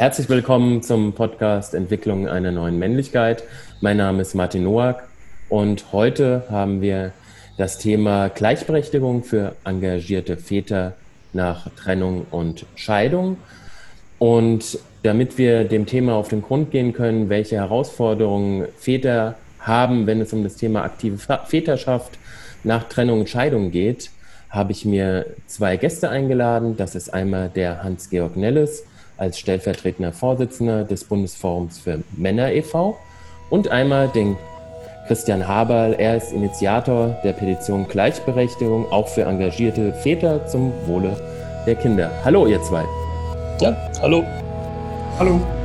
Herzlich willkommen zum Podcast Entwicklung einer neuen Männlichkeit. Mein Name ist Martin Noack und heute haben wir das Thema Gleichberechtigung für engagierte Väter nach Trennung und Scheidung. Und damit wir dem Thema auf den Grund gehen können, welche Herausforderungen Väter haben, wenn es um das Thema aktive Väterschaft nach Trennung und Scheidung geht, habe ich mir zwei Gäste eingeladen. Das ist einmal der Hans-Georg Nelles als stellvertretender Vorsitzender des Bundesforums für Männer e.V. und einmal den Christian Haberl. Er ist Initiator der Petition Gleichberechtigung auch für engagierte Väter zum Wohle der Kinder. Hallo, ihr zwei. Ja, hallo. Hallo.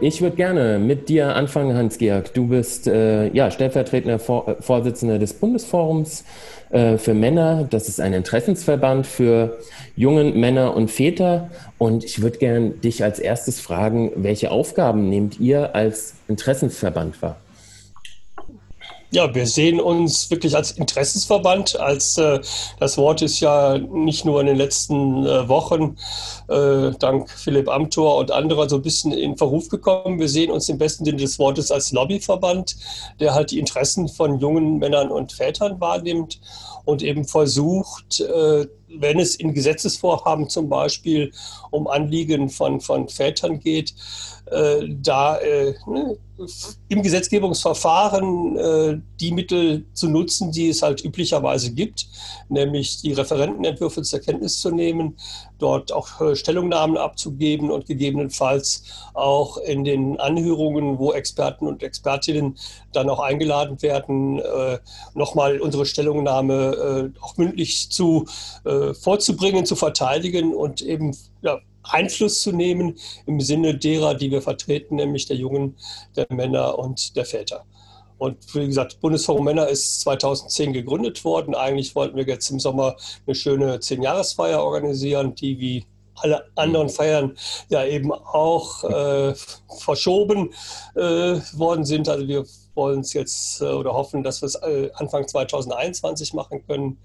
Ich würde gerne mit dir anfangen, Hans-Georg. Du bist äh, ja, stellvertretender Vor äh, Vorsitzender des Bundesforums äh, für Männer. Das ist ein Interessensverband für jungen Männer und Väter. Und ich würde gerne dich als erstes fragen, welche Aufgaben nehmt ihr als Interessensverband wahr? Ja, wir sehen uns wirklich als Interessensverband. Als äh, das Wort ist ja nicht nur in den letzten äh, Wochen äh, dank Philipp Amthor und anderer so ein bisschen in Verruf gekommen. Wir sehen uns im besten Sinne des Wortes als Lobbyverband, der halt die Interessen von jungen Männern und Vätern wahrnimmt und eben versucht, äh, wenn es in Gesetzesvorhaben zum Beispiel um Anliegen von, von Vätern geht, äh, da äh, ne, im Gesetzgebungsverfahren äh, die Mittel zu nutzen, die es halt üblicherweise gibt, nämlich die Referentenentwürfe zur Kenntnis zu nehmen, dort auch äh, Stellungnahmen abzugeben und gegebenenfalls auch in den Anhörungen, wo Experten und Expertinnen dann auch eingeladen werden, äh, nochmal unsere Stellungnahme äh, auch mündlich zu vorzubringen, zu verteidigen und eben ja, Einfluss zu nehmen im Sinne derer, die wir vertreten, nämlich der Jungen, der Männer und der Väter. Und wie gesagt, Bundesforum Männer ist 2010 gegründet worden. Eigentlich wollten wir jetzt im Sommer eine schöne Zehnjahresfeier organisieren, die wie alle anderen Feiern ja eben auch äh, verschoben äh, worden sind. Also wir wollen es jetzt äh, oder hoffen, dass wir es äh, Anfang 2021 machen können.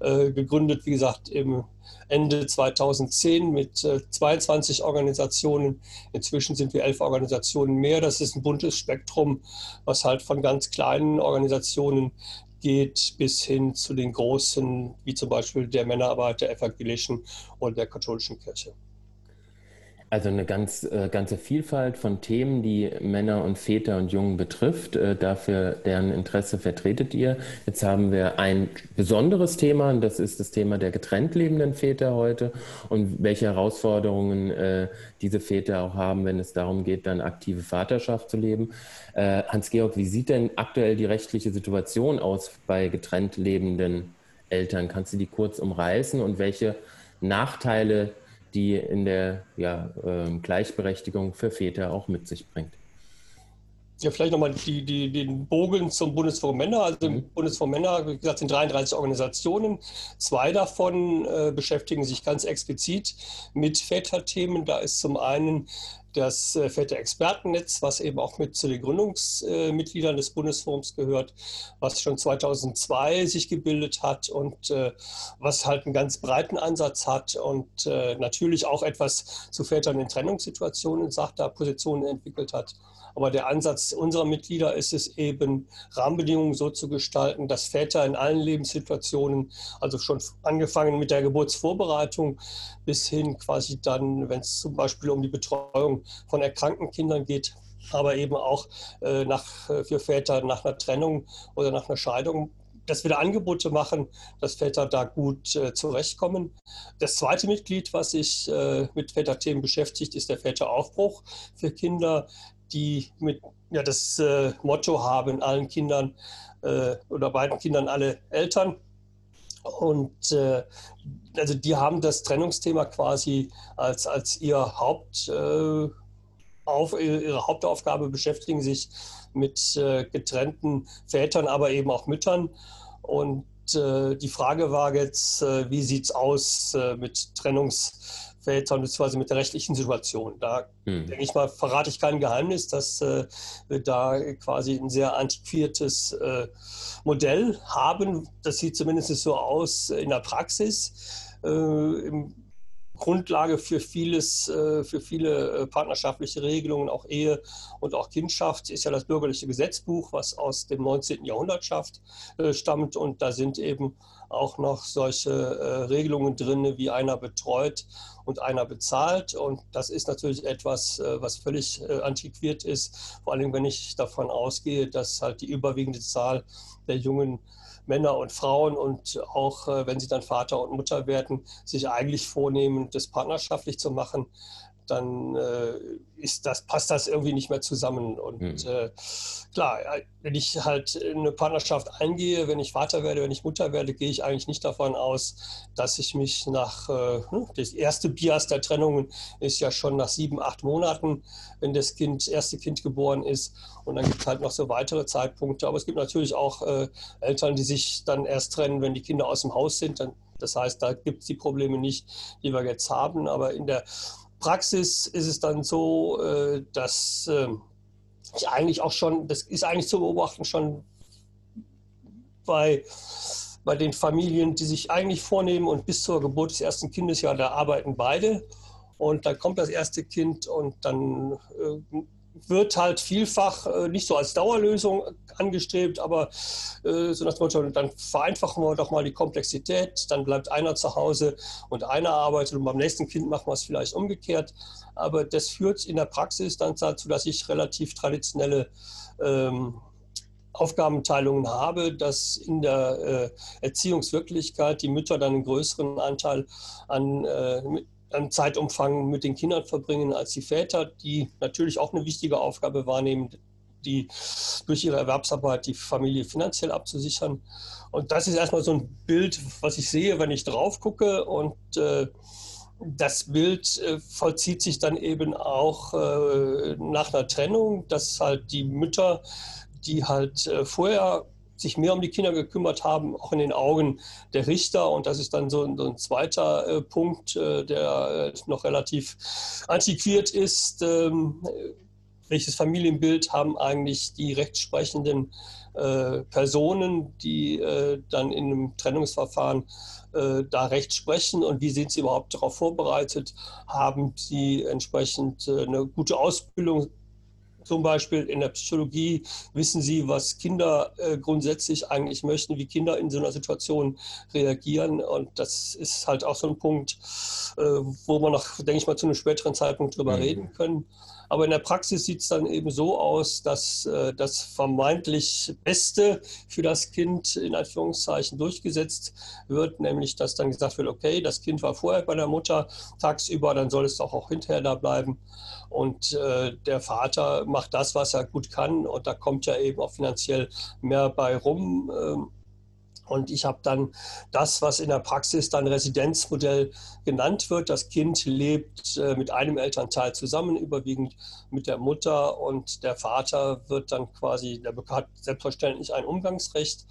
Äh, gegründet, wie gesagt, im Ende 2010 mit 22 Organisationen. Inzwischen sind wir elf Organisationen mehr. Das ist ein buntes Spektrum, was halt von ganz kleinen Organisationen geht bis hin zu den großen, wie zum Beispiel der Männerarbeit der evangelischen oder der katholischen Kirche. Also eine ganz, äh, ganze Vielfalt von Themen, die Männer und Väter und Jungen betrifft. Äh, dafür deren Interesse vertretet ihr. Jetzt haben wir ein besonderes Thema, und das ist das Thema der getrennt lebenden Väter heute und welche Herausforderungen äh, diese Väter auch haben, wenn es darum geht, dann aktive Vaterschaft zu leben. Äh, Hans-Georg, wie sieht denn aktuell die rechtliche Situation aus bei getrennt lebenden Eltern? Kannst du die kurz umreißen und welche Nachteile die in der ja, äh, Gleichberechtigung für Väter auch mit sich bringt. Ja, vielleicht nochmal die, die, den Bogen zum Bundesforum Männer. Also mhm. im Bundesforum Männer, wie gesagt, sind 33 Organisationen. Zwei davon äh, beschäftigen sich ganz explizit mit Väterthemen. Da ist zum einen das äh, Väter-Expertennetz, was eben auch mit zu den Gründungsmitgliedern des Bundesforums gehört, was schon 2002 sich gebildet hat und äh, was halt einen ganz breiten Ansatz hat und äh, natürlich auch etwas zu Vätern in Trennungssituationen sagt, da Positionen entwickelt hat. Aber der Ansatz unserer Mitglieder ist es eben, Rahmenbedingungen so zu gestalten, dass Väter in allen Lebenssituationen, also schon angefangen mit der Geburtsvorbereitung bis hin quasi dann, wenn es zum Beispiel um die Betreuung von erkrankten Kindern geht, aber eben auch äh, nach, äh, für Väter nach einer Trennung oder nach einer Scheidung dass wir da Angebote machen, dass Väter da gut äh, zurechtkommen. Das zweite Mitglied, was sich äh, mit Väterthemen beschäftigt, ist der Väteraufbruch für Kinder, die mit ja, das äh, Motto haben, allen Kindern äh, oder beiden Kindern alle Eltern. Und äh, also die haben das Trennungsthema quasi als, als ihr Haupt, äh, auf, ihre Hauptaufgabe, beschäftigen sich mit äh, getrennten Vätern, aber eben auch Müttern. Und äh, die Frage war jetzt, äh, wie sieht es aus äh, mit Trennungsvätern bzw. mit der rechtlichen Situation? Da hm. denke ich mal, verrate ich kein Geheimnis, dass äh, wir da quasi ein sehr antiquiertes äh, Modell haben. Das sieht zumindest so aus in der Praxis. Äh, Im Grundlage für vieles, äh, für viele äh, partnerschaftliche Regelungen, auch Ehe und auch Kindschaft, ist ja das bürgerliche Gesetzbuch, was aus dem 19. Jahrhundert stammt. Und da sind eben auch noch solche Regelungen drin, wie einer betreut und einer bezahlt. Und das ist natürlich etwas, was völlig antiquiert ist, vor allem wenn ich davon ausgehe, dass halt die überwiegende Zahl der jungen Männer und Frauen und auch äh, wenn sie dann Vater und Mutter werden, sich eigentlich vornehmen, das partnerschaftlich zu machen dann äh, ist das, passt das irgendwie nicht mehr zusammen. Und mhm. äh, klar, wenn ich halt in eine Partnerschaft eingehe, wenn ich Vater werde, wenn ich Mutter werde, gehe ich eigentlich nicht davon aus, dass ich mich nach, äh, hm, das erste Bias der Trennungen ist ja schon nach sieben, acht Monaten, wenn das Kind, erste Kind geboren ist. Und dann gibt es halt noch so weitere Zeitpunkte. Aber es gibt natürlich auch äh, Eltern, die sich dann erst trennen, wenn die Kinder aus dem Haus sind. Dann, das heißt, da gibt es die Probleme nicht, die wir jetzt haben. Aber in der Praxis ist es dann so, äh, dass ähm, ich eigentlich auch schon, das ist eigentlich zu beobachten schon bei, bei den Familien, die sich eigentlich vornehmen und bis zur Geburt des ersten Kindes, ja, da arbeiten beide. Und dann kommt das erste Kind und dann äh, wird halt vielfach äh, nicht so als Dauerlösung angestrebt, aber äh, so nach dem Motto, dann vereinfachen wir doch mal die Komplexität, dann bleibt einer zu Hause und einer arbeitet und beim nächsten Kind machen wir es vielleicht umgekehrt. Aber das führt in der Praxis dann dazu, dass ich relativ traditionelle ähm, Aufgabenteilungen habe, dass in der äh, Erziehungswirklichkeit die Mütter dann einen größeren Anteil an äh, an Zeitumfang mit den Kindern verbringen als die Väter, die natürlich auch eine wichtige Aufgabe wahrnehmen, die durch ihre Erwerbsarbeit die Familie finanziell abzusichern. Und das ist erstmal so ein Bild, was ich sehe, wenn ich drauf gucke. Und äh, das Bild äh, vollzieht sich dann eben auch äh, nach einer Trennung, dass halt die Mütter, die halt äh, vorher sich mehr um die Kinder gekümmert haben, auch in den Augen der Richter. Und das ist dann so, ein, so ein zweiter äh, Punkt, äh, der äh, noch relativ antiquiert ist. Ähm, welches Familienbild haben eigentlich die rechtsprechenden äh, Personen, die äh, dann in einem Trennungsverfahren äh, da Recht sprechen und wie sind sie überhaupt darauf vorbereitet? Haben sie entsprechend eine gute Ausbildung zum Beispiel in der Psychologie wissen Sie, was Kinder äh, grundsätzlich eigentlich möchten, wie Kinder in so einer Situation reagieren. Und das ist halt auch so ein Punkt, äh, wo wir noch, denke ich mal, zu einem späteren Zeitpunkt drüber mhm. reden können. Aber in der Praxis sieht es dann eben so aus, dass äh, das vermeintlich Beste für das Kind in Anführungszeichen durchgesetzt wird, nämlich dass dann gesagt wird, okay, das Kind war vorher bei der Mutter tagsüber, dann soll es doch auch hinterher da bleiben. Und äh, der Vater macht das, was er gut kann und da kommt ja eben auch finanziell mehr bei rum. Ähm, und ich habe dann das, was in der Praxis dann Residenzmodell genannt wird. Das Kind lebt äh, mit einem Elternteil zusammen, überwiegend mit der Mutter und der Vater wird dann quasi, der hat selbstverständlich ein Umgangsrecht,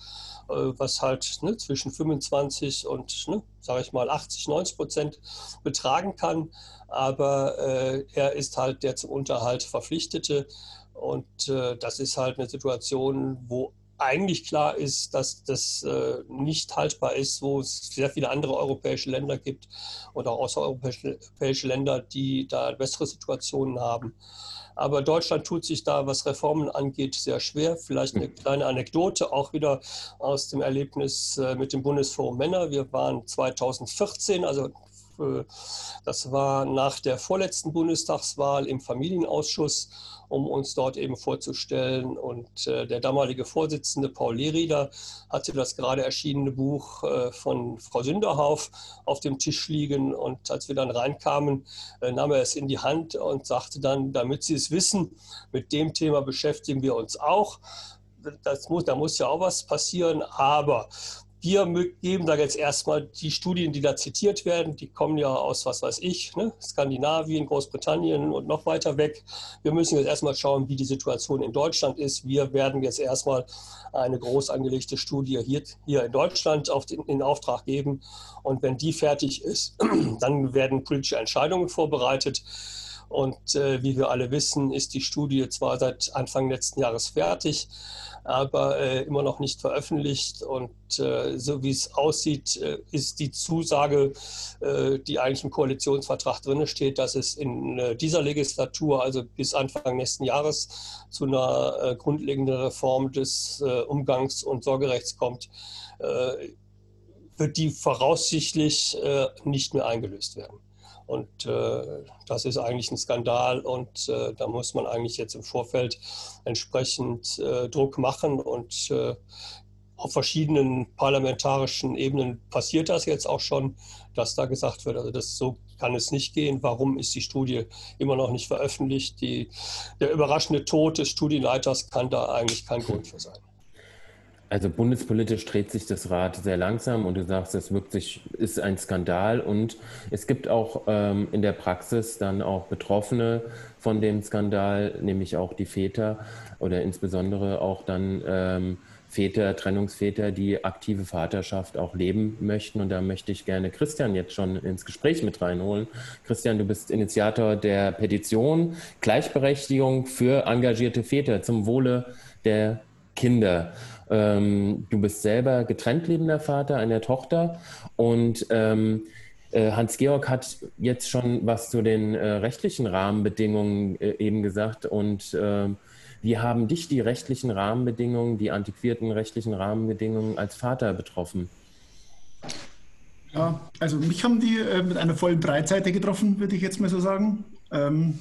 äh, was halt ne, zwischen 25 und, ne, sage ich mal, 80, 90 Prozent betragen kann. Aber äh, er ist halt der zum Unterhalt Verpflichtete. Und äh, das ist halt eine Situation, wo eigentlich klar ist, dass das äh, nicht haltbar ist, wo es sehr viele andere europäische Länder gibt und auch außereuropäische Länder, die da bessere Situationen haben. Aber Deutschland tut sich da, was Reformen angeht, sehr schwer. Vielleicht eine kleine Anekdote auch wieder aus dem Erlebnis äh, mit dem Bundesforum Männer. Wir waren 2014, also das war nach der vorletzten Bundestagswahl im Familienausschuss, um uns dort eben vorzustellen. Und äh, der damalige Vorsitzende Paul Lehrieder hatte das gerade erschienene Buch äh, von Frau Sünderhauf auf dem Tisch liegen. Und als wir dann reinkamen, nahm er es in die Hand und sagte dann, damit Sie es wissen, mit dem Thema beschäftigen wir uns auch. Muss, da muss ja auch was passieren, aber wir geben da jetzt erstmal die Studien, die da zitiert werden, die kommen ja aus, was weiß ich, ne? Skandinavien, Großbritannien und noch weiter weg. Wir müssen jetzt erstmal schauen, wie die Situation in Deutschland ist. Wir werden jetzt erstmal eine groß angelegte Studie hier, hier in Deutschland auf den, in Auftrag geben. Und wenn die fertig ist, dann werden politische Entscheidungen vorbereitet. Und äh, wie wir alle wissen, ist die Studie zwar seit Anfang letzten Jahres fertig, aber äh, immer noch nicht veröffentlicht. Und äh, so wie es aussieht, äh, ist die Zusage, äh, die eigentlich im Koalitionsvertrag drin steht, dass es in äh, dieser Legislatur, also bis Anfang nächsten Jahres, zu einer grundlegenden Reform des Umgangs- und Sorgerechts kommt, wird die voraussichtlich nicht mehr eingelöst werden. Und äh, das ist eigentlich ein Skandal und äh, da muss man eigentlich jetzt im Vorfeld entsprechend äh, Druck machen und äh, auf verschiedenen parlamentarischen Ebenen passiert das jetzt auch schon, dass da gesagt wird, also das so kann es nicht gehen. Warum ist die Studie immer noch nicht veröffentlicht? Die, der überraschende Tod des Studienleiters kann da eigentlich kein Grund für sein. Also bundespolitisch dreht sich das Rad sehr langsam und du sagst, es wirkt sich, ist ein Skandal und es gibt auch ähm, in der Praxis dann auch Betroffene von dem Skandal, nämlich auch die Väter oder insbesondere auch dann ähm, Väter, Trennungsväter, die aktive Vaterschaft auch leben möchten. Und da möchte ich gerne Christian jetzt schon ins Gespräch mit reinholen. Christian, du bist Initiator der Petition Gleichberechtigung für engagierte Väter zum Wohle der Kinder. Ähm, du bist selber getrennt lebender Vater einer Tochter und ähm, äh, Hans-Georg hat jetzt schon was zu den äh, rechtlichen Rahmenbedingungen äh, eben gesagt und ähm, wie haben dich die rechtlichen Rahmenbedingungen, die antiquierten rechtlichen Rahmenbedingungen als Vater betroffen? Ja, also mich haben die äh, mit einer vollen Breitseite getroffen, würde ich jetzt mal so sagen. Ähm,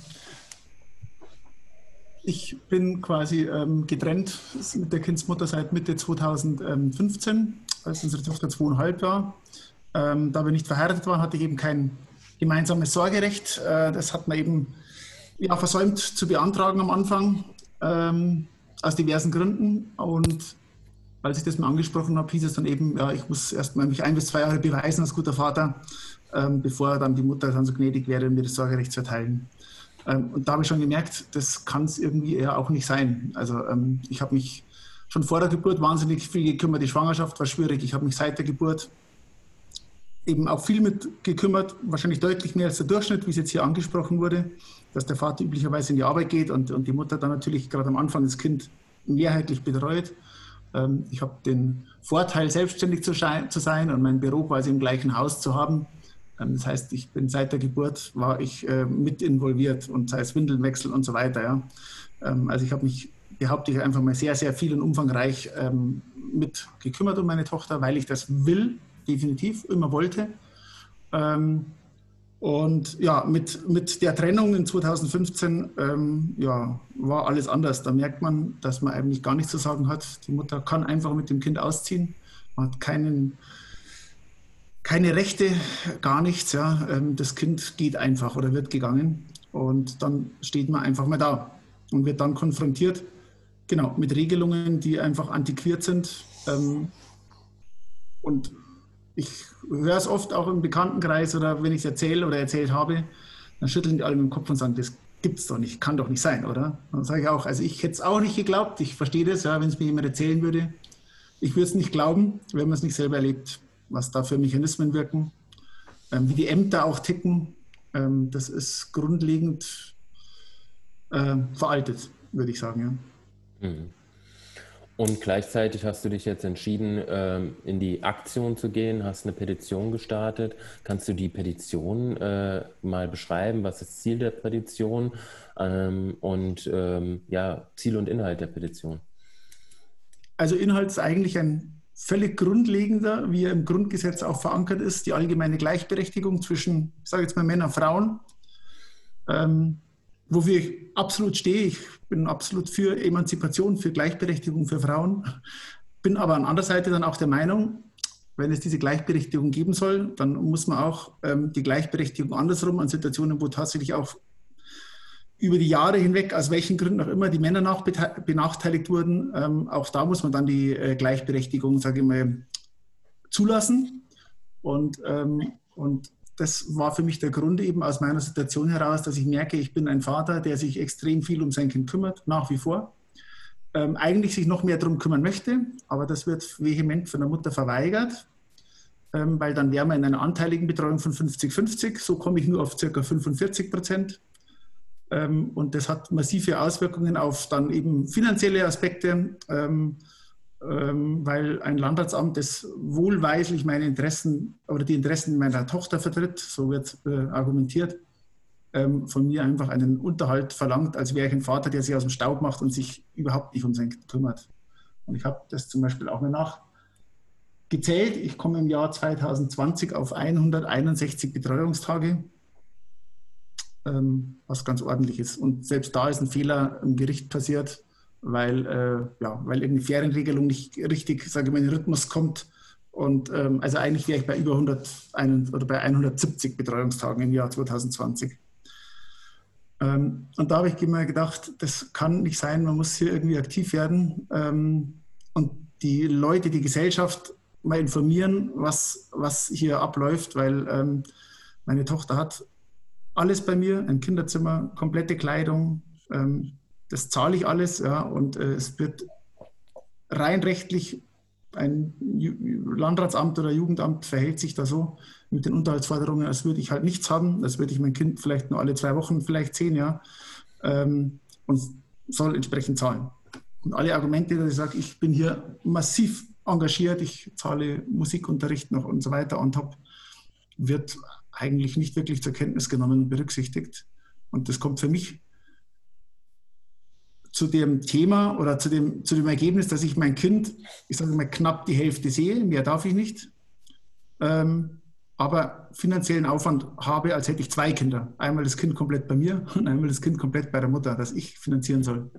ich bin quasi ähm, getrennt mit der Kindsmutter seit Mitte 2015, als unsere Tochter zweieinhalb war. Ähm, da wir nicht verheiratet waren, hatte ich eben kein gemeinsames Sorgerecht. Äh, das hat man eben ja, versäumt zu beantragen am Anfang, ähm, aus diversen Gründen. Und als ich das mal angesprochen habe, hieß es dann eben, ja, ich muss erst mal mich ein bis zwei Jahre beweisen als guter Vater, ähm, bevor dann die Mutter dann so gnädig wäre, mir das Sorgerecht zu erteilen. Ähm, und da habe ich schon gemerkt, das kann es irgendwie eher auch nicht sein. Also ähm, ich habe mich schon vor der Geburt wahnsinnig viel gekümmert. Die Schwangerschaft war schwierig. Ich habe mich seit der Geburt eben auch viel mit gekümmert, wahrscheinlich deutlich mehr als der Durchschnitt, wie es jetzt hier angesprochen wurde, dass der Vater üblicherweise in die Arbeit geht und, und die Mutter dann natürlich gerade am Anfang das Kind mehrheitlich betreut. Ähm, ich habe den Vorteil, selbstständig zu, sein und mein Büro quasi im gleichen Haus zu haben. Ähm, das heißt, ich bin seit der Geburt war ich äh, mit involviert und sei es Windelnwechsel und so weiter. Ja. Ähm, also ich habe mich, behaupte ich, einfach mal sehr, sehr viel und umfangreich ähm, mit gekümmert um meine Tochter, weil ich das will, definitiv, immer wollte. und ja, mit, mit der Trennung in 2015 ähm, ja, war alles anders. Da merkt man, dass man eigentlich gar nichts zu sagen hat. Die Mutter kann einfach mit dem Kind ausziehen. Man hat keinen keine Rechte, gar nichts. Ja. Ähm, das Kind geht einfach oder wird gegangen und dann steht man einfach mal da und wird dann konfrontiert, genau, mit Regelungen, die einfach antiquiert sind. Ähm, und ich höre es oft auch im Bekanntenkreis oder wenn ich es erzähle oder erzählt habe, dann schütteln die alle mit dem Kopf und sagen, das gibt es doch nicht, kann doch nicht sein, oder? Dann sage ich auch, also ich hätte es auch nicht geglaubt, ich verstehe das, ja, wenn es mir jemand erzählen würde. Ich würde es nicht glauben, wenn man es nicht selber erlebt was da für Mechanismen wirken, ähm, wie die Ämter auch ticken. Ähm, das ist grundlegend äh, veraltet, würde ich sagen. Ja. Mhm. Und gleichzeitig hast du dich jetzt entschieden, ähm, in die Aktion zu gehen, hast eine Petition gestartet. Kannst du die Petition äh, mal beschreiben? Was ist das Ziel der Petition ähm, und ähm, ja, Ziel und Inhalt der Petition? Also Inhalt ist eigentlich ein völlig grundlegender, wie er im Grundgesetz auch verankert ist, die allgemeine Gleichberechtigung zwischen, ich sage jetzt mal Männern und Frauen, ähm, wofür ich absolut stehe. Ich bin absolut für Emanzipation, für Gleichberechtigung für Frauen, bin aber an anderer Seite dann auch der Meinung, wenn es diese Gleichberechtigung geben soll, dann muss man auch ähm, die Gleichberechtigung andersrum an Situationen, wo tatsächlich auch über die Jahre hinweg, aus welchen Gründen auch immer, die Männer noch benachteiligt wurden. Ähm, auch da muss man dann die äh, Gleichberechtigung, sage ich mal, zulassen. Und, ähm, und das war für mich der Grund eben aus meiner Situation heraus, dass ich merke, ich bin ein Vater, der sich extrem viel um sein Kind kümmert, nach wie vor. Ähm, eigentlich sich noch mehr darum kümmern möchte, aber das wird vehement von der Mutter verweigert, ähm, weil dann wären wir in einer anteiligen Betreuung von 50-50. So komme ich nur auf ca. 45 Prozent. Ähm, und das hat massive Auswirkungen auf dann eben finanzielle Aspekte. Ähm, ähm, weil ein Landratsamt, das wohlweislich meine Interessen oder die Interessen meiner Tochter vertritt, so wird äh, argumentiert, von mir einfach einen Unterhalt verlangt, als wäre ich ein Vater, der sich aus dem Staub macht und sich überhaupt nicht um sein Kind kümmert. Und ich habe das zum Beispiel auch mal nachgezählt. Ich komme im Jahr 2020 auf 161 Betreuungstage, ähm, was ganz ordentlich ist. Und selbst da ist ein Fehler im Gericht passiert weil, äh, ja, weil irgendeine Ferienregelung nicht richtig, sage ich mal, in den Rhythmus kommt. Und ähm, also eigentlich wäre ich bei über 100 oder bei 170 Betreuungstagen im Jahr 2020. Ähm, und da habe ich mir gedacht, das kann nicht sein, man muss hier irgendwie aktiv werden ähm, und die Leute, die Gesellschaft mal informieren, was, was hier abläuft, weil ähm, meine Tochter hat alles bei mir, ein Kinderzimmer, komplette Kleidung, ähm, das zahle ich alles, ja, und äh, es wird rein rechtlich ein Landratsamt oder Jugendamt verhält sich da so mit den Unterhaltsforderungen, als würde ich halt nichts haben, als würde ich mein Kind vielleicht nur alle zwei Wochen, vielleicht zehn Jahre ähm, und soll entsprechend zahlen. Und alle Argumente, dass ich sage, ich bin hier massiv engagiert, ich zahle Musikunterricht noch und so weiter und top, wird eigentlich nicht wirklich zur Kenntnis genommen und berücksichtigt. Und das kommt für mich zu dem Thema oder zu dem, zu dem Ergebnis, dass ich mein Kind, ich sage mal, knapp die Hälfte sehe, mehr darf ich nicht, ähm, aber finanziellen Aufwand habe, als hätte ich zwei Kinder. Einmal das Kind komplett bei mir und einmal das Kind komplett bei der Mutter, das ich finanzieren soll.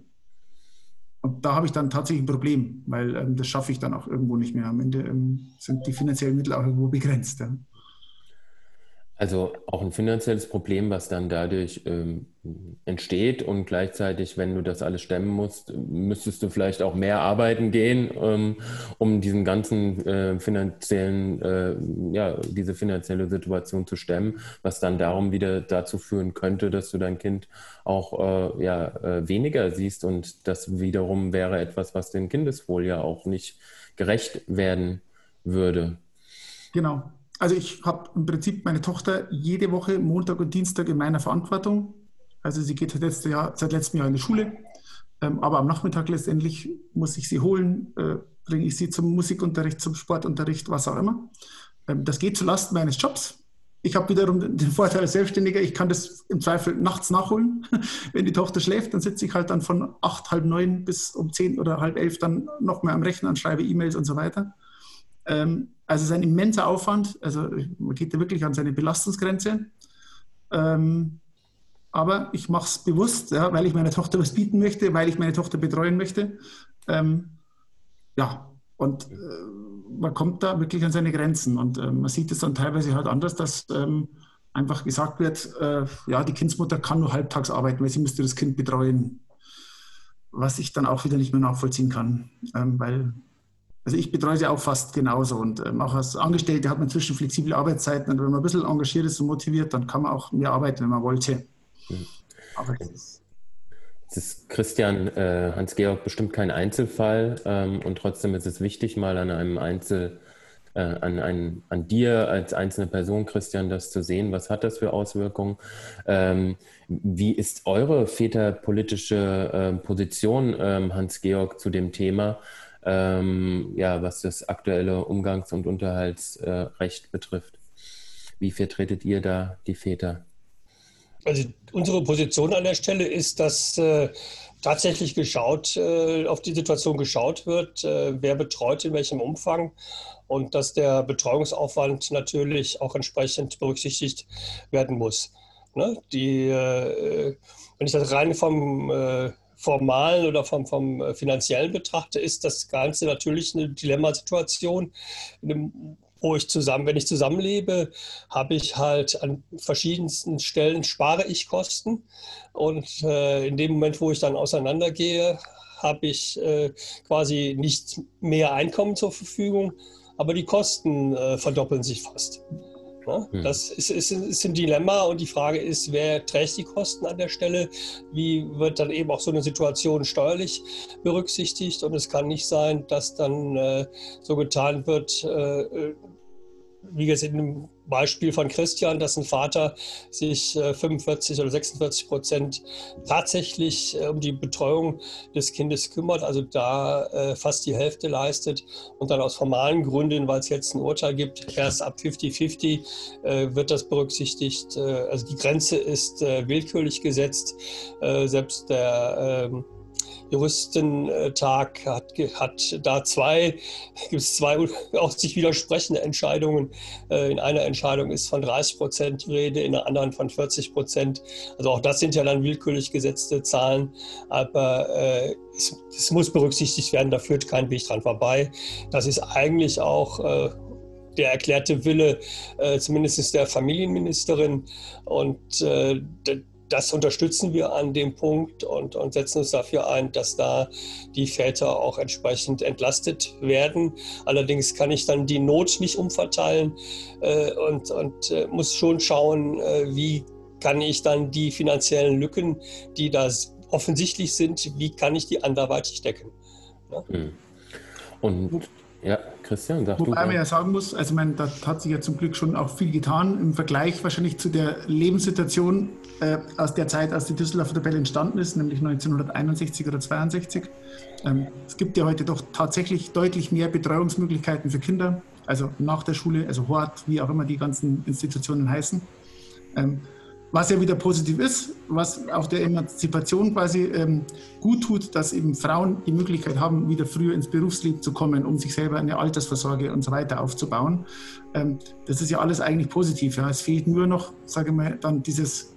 Und da habe ich dann tatsächlich ein Problem, weil ähm, das schaffe ich dann auch irgendwo nicht mehr. Am Ende ähm, sind die finanziellen Mittel auch irgendwo begrenzt. Ja. Also auch ein finanzielles Problem, was dann dadurch ähm, entsteht. Und gleichzeitig, wenn du das alles stemmen musst, müsstest du vielleicht auch mehr arbeiten gehen, ähm, um diesen ganzen äh, finanziellen, äh, ja, diese finanzielle Situation zu stemmen, was dann darum wieder dazu führen könnte, dass du dein Kind auch äh, ja, äh, weniger siehst. Und das wiederum wäre etwas, was dem Kindeswohl ja auch nicht gerecht werden würde. Genau also ich habe im Prinzip meine Tochter jede Woche Montag und Dienstag in meiner Verantwortung. Also sie geht seit, Jahr, seit letztem Jahr in die Schule, ähm, aber am Nachmittag letztendlich muss ich sie holen, äh, bringe ich sie zum Musikunterricht, zum Sportunterricht, was auch immer. Ähm, das geht zulasten meines Jobs. Ich habe wiederum den Vorteil als Selbstständiger, ich kann das im Zweifel nachts nachholen. Wenn die Tochter schläft, dann sitze ich halt dann von acht, halb neun bis um zehn oder halb elf dann noch mehr am Rechner und schreibe E-Mails und so weiter. Ähm, also es ist ein immenser Aufwand. Also man geht da wirklich an seine Belastungsgrenze. Ähm, aber ich mache es bewusst, ja, weil ich meiner Tochter was bieten möchte, weil ich meine Tochter betreuen möchte. Ähm, ja, und äh, man kommt da wirklich an seine Grenzen. Und äh, man sieht es dann teilweise halt anders, dass ähm, einfach gesagt wird, äh, ja, die Kindsmutter kann nur halbtags arbeiten, weil sie müsste das Kind betreuen. Was ich dann auch wieder nicht mehr nachvollziehen kann, ähm, weil also ich betreue sie auch fast genauso und ähm, auch als Angestellte hat man inzwischen flexible Arbeitszeiten und wenn man ein bisschen engagiert ist und motiviert, dann kann man auch mehr arbeiten, wenn man wollte. Mhm. Aber das ist ist Christian äh, Hans-Georg bestimmt kein Einzelfall ähm, und trotzdem ist es wichtig, mal an einem Einzel, äh, an, ein, an dir als einzelne Person, Christian, das zu sehen. Was hat das für Auswirkungen? Ähm, wie ist eure väterpolitische äh, Position, ähm, Hans-Georg, zu dem Thema? Ähm, ja, was das aktuelle Umgangs- und Unterhaltsrecht betrifft. Wie vertretet ihr da die Väter? Also unsere Position an der Stelle ist, dass äh, tatsächlich geschaut, äh, auf die Situation geschaut wird, äh, wer betreut in welchem Umfang und dass der Betreuungsaufwand natürlich auch entsprechend berücksichtigt werden muss. Ne? Die, äh, wenn ich das rein vom äh, formalen oder vom, vom äh, finanziellen betrachte, ist das Ganze natürlich eine Dilemmasituation, wo ich zusammen, wenn ich zusammenlebe, habe ich halt an verschiedensten Stellen spare ich Kosten. Und äh, in dem Moment, wo ich dann auseinandergehe, habe ich äh, quasi nicht mehr Einkommen zur Verfügung, aber die Kosten äh, verdoppeln sich fast. Ne? Hm. Das ist, ist, ist, ein Dilemma und die Frage ist, wer trägt die Kosten an der Stelle? Wie wird dann eben auch so eine Situation steuerlich berücksichtigt? Und es kann nicht sein, dass dann äh, so getan wird, äh, äh wie in dem Beispiel von Christian, dass ein Vater sich 45 äh, oder 46 Prozent tatsächlich äh, um die Betreuung des Kindes kümmert, also da äh, fast die Hälfte leistet und dann aus formalen Gründen, weil es jetzt ein Urteil gibt, erst ab 50-50 wird das berücksichtigt. Also die Grenze ist willkürlich gesetzt. Selbst der ähm, Juristentag hat, hat da zwei, gibt es zwei auch sich widersprechende Entscheidungen. Äh, in einer Entscheidung ist von 30 Prozent Rede, in der anderen von 40 Prozent. Also auch das sind ja dann willkürlich gesetzte Zahlen, aber äh, es, es, muss berücksichtigt werden, da führt kein Weg dran vorbei. Das ist eigentlich auch äh, der erklärte Wille, äh, zumindest der Familienministerin. Und äh, das unterstützen wir an dem Punkt und, und, setzen uns dafür ein, dass da die Väter auch entsprechend entlastet werden. Allerdings kann ich dann die Not nicht umverteilen äh, und, und äh, muss schon schauen, äh, wie kann ich dann die finanziellen Lücken, die da offensichtlich sind, wie kann ich die anderweitig decken. Ja? Hm. Und ja, Christian, sag Wobei du. Wobei man ja sagen muss, also man, da hat sich ja zum Glück schon auch viel getan im Vergleich wahrscheinlich zu der Lebenssituation äh, aus der Zeit, als die Düsseldorfer Tabelle entstanden ist, nämlich 1961 oder 62. Ähm, es gibt ja heute doch tatsächlich deutlich mehr Betreuungsmöglichkeiten für Kinder, also nach der Schule, also Hort, wie auch immer die ganzen Institutionen heißen. Ähm, was ja wieder positiv ist, was auch der Emanzipation quasi ähm, gut tut, dass eben Frauen die Möglichkeit haben, wieder früher ins Berufsleben zu kommen, um sich selber eine Altersvorsorge und so weiter aufzubauen. Ähm, das ist ja alles eigentlich positiv. Ja. Es fehlt nur noch, sage ich mal, dann dieses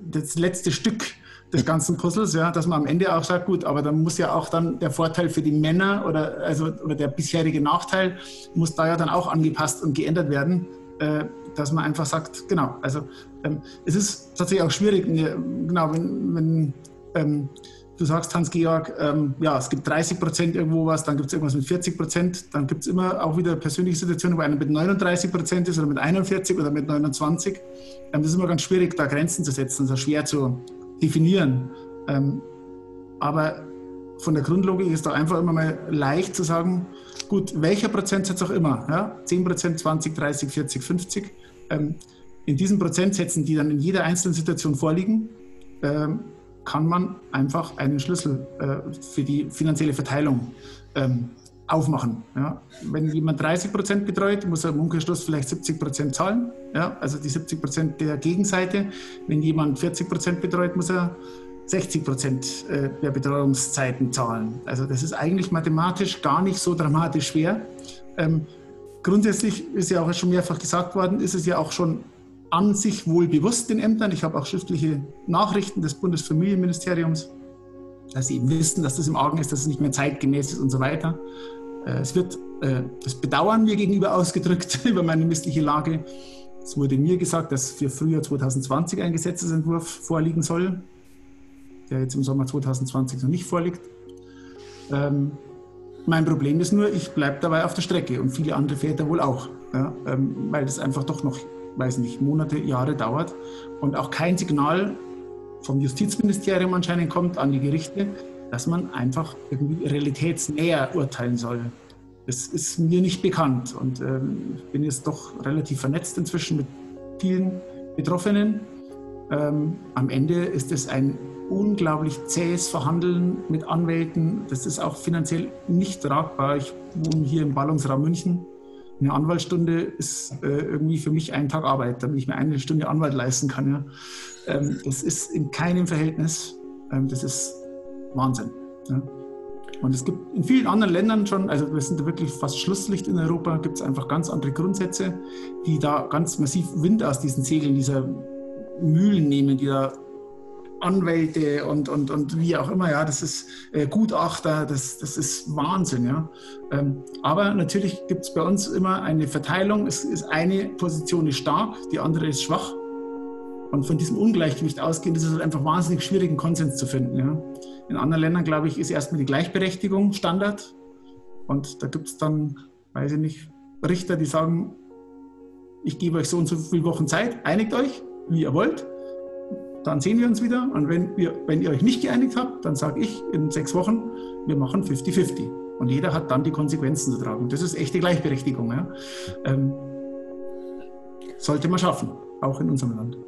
das letzte Stück des ganzen Puzzles, ja, dass man am Ende auch sagt, gut, aber dann muss ja auch dann der Vorteil für die Männer oder also oder der bisherige Nachteil muss da ja dann auch angepasst und geändert werden, äh, dass man einfach sagt, genau, also ähm, es ist tatsächlich auch schwierig, genau, wenn, wenn ähm, du sagst, Hans-Georg, ähm, ja, es gibt 30 Prozent irgendwo was, dann gibt es irgendwas mit 40 Prozent, dann gibt es immer auch wieder persönliche Situationen, wo einer mit 39 Prozent ist oder mit 41 oder mit 29. Ähm, das ist immer ganz schwierig, da Grenzen zu setzen, das ist schwer zu definieren. Ähm, aber von der Grundlogik ist da einfach immer mal leicht zu sagen, gut, welcher Prozentsatz auch immer, ja, 10 Prozent, 20, 30, 40, 50, ähm, in diesen Prozentsätzen, die dann in jeder einzelnen Situation vorliegen, ähm, kann man einfach einen Schlüssel äh, für die finanzielle Verteilung ähm, aufmachen. Ja. Wenn jemand 30 Prozent betreut, muss er im Umkehrschluss vielleicht 70 Prozent zahlen, ja, also die 70 Prozent der Gegenseite. Wenn jemand 40 Prozent betreut, muss er 60 Prozent äh, der Betreuungszeiten zahlen. Also das ist eigentlich mathematisch gar nicht so dramatisch schwer. Ähm, grundsätzlich ist ja auch schon mehrfach gesagt worden, ist es ja auch schon an sich wohl bewusst den Ämtern. Ich habe auch schriftliche Nachrichten des Bundesfamilienministeriums, dass sie eben wissen, dass das im Argen ist, dass es nicht mehr zeitgemäß ist und so weiter. Äh, es wird äh, das Bedauern mir gegenüber ausgedrückt über meine missliche Lage. Es wurde mir gesagt, dass für Frühjahr 2020 ein Gesetzesentwurf vorliegen soll, der jetzt im Sommer 2020 noch nicht vorliegt. Ähm, mein Problem ist nur, ich bleibe dabei auf der Strecke und viele andere Väter wohl auch, ja, ähm, weil das einfach doch noch weiß nicht, Monate, Jahre dauert und auch kein Signal vom Justizministerium anscheinend kommt an die Gerichte, dass man einfach irgendwie realitätsnäher urteilen soll. Das ist mir nicht bekannt und ähm, ich bin jetzt doch relativ vernetzt inzwischen mit vielen Betroffenen. Ähm, am Ende ist es ein unglaublich zähes Verhandeln mit Anwälten. Das ist auch finanziell nicht tragbar. Ich wohne hier im Ballungsraum München eine Anwaltsstunde ist äh, irgendwie für mich ein Tag Arbeit, damit ich mir eine Stunde Anwalt leisten kann. Ja. Ähm, das ist in keinem Verhältnis. Ähm, das ist Wahnsinn. Ja. Und es gibt in vielen anderen Ländern schon, also wir sind da wirklich fast Schlusslicht in Europa, gibt es einfach ganz andere Grundsätze, die da ganz massiv Wind aus diesen Segeln dieser Mühlen nehmen, die da Anwälte und, und, und wie auch immer, ja, das ist äh, Gutachter, das, das ist Wahnsinn, ja. Ähm, aber natürlich gibt es bei uns immer eine Verteilung. Es ist eine Position ist stark, die andere ist schwach. Und von diesem Ungleichgewicht ausgehend ist es halt einfach wahnsinnig schwierig, einen Konsens zu finden. Ja. In anderen Ländern, glaube ich, ist erstmal die Gleichberechtigung Standard. Und da gibt es dann, weiß ich nicht, Richter, die sagen, ich gebe euch so und so viele Wochen Zeit, einigt euch, wie ihr wollt, dann sehen wir uns wieder. Und wenn, wir, wenn ihr euch nicht geeinigt habt, dann sage ich in sechs Wochen, wir machen 50-50. Und jeder hat dann die Konsequenzen zu tragen. Das ist echte Gleichberechtigung. Ja? Ähm, sollte man schaffen, auch in unserem Land.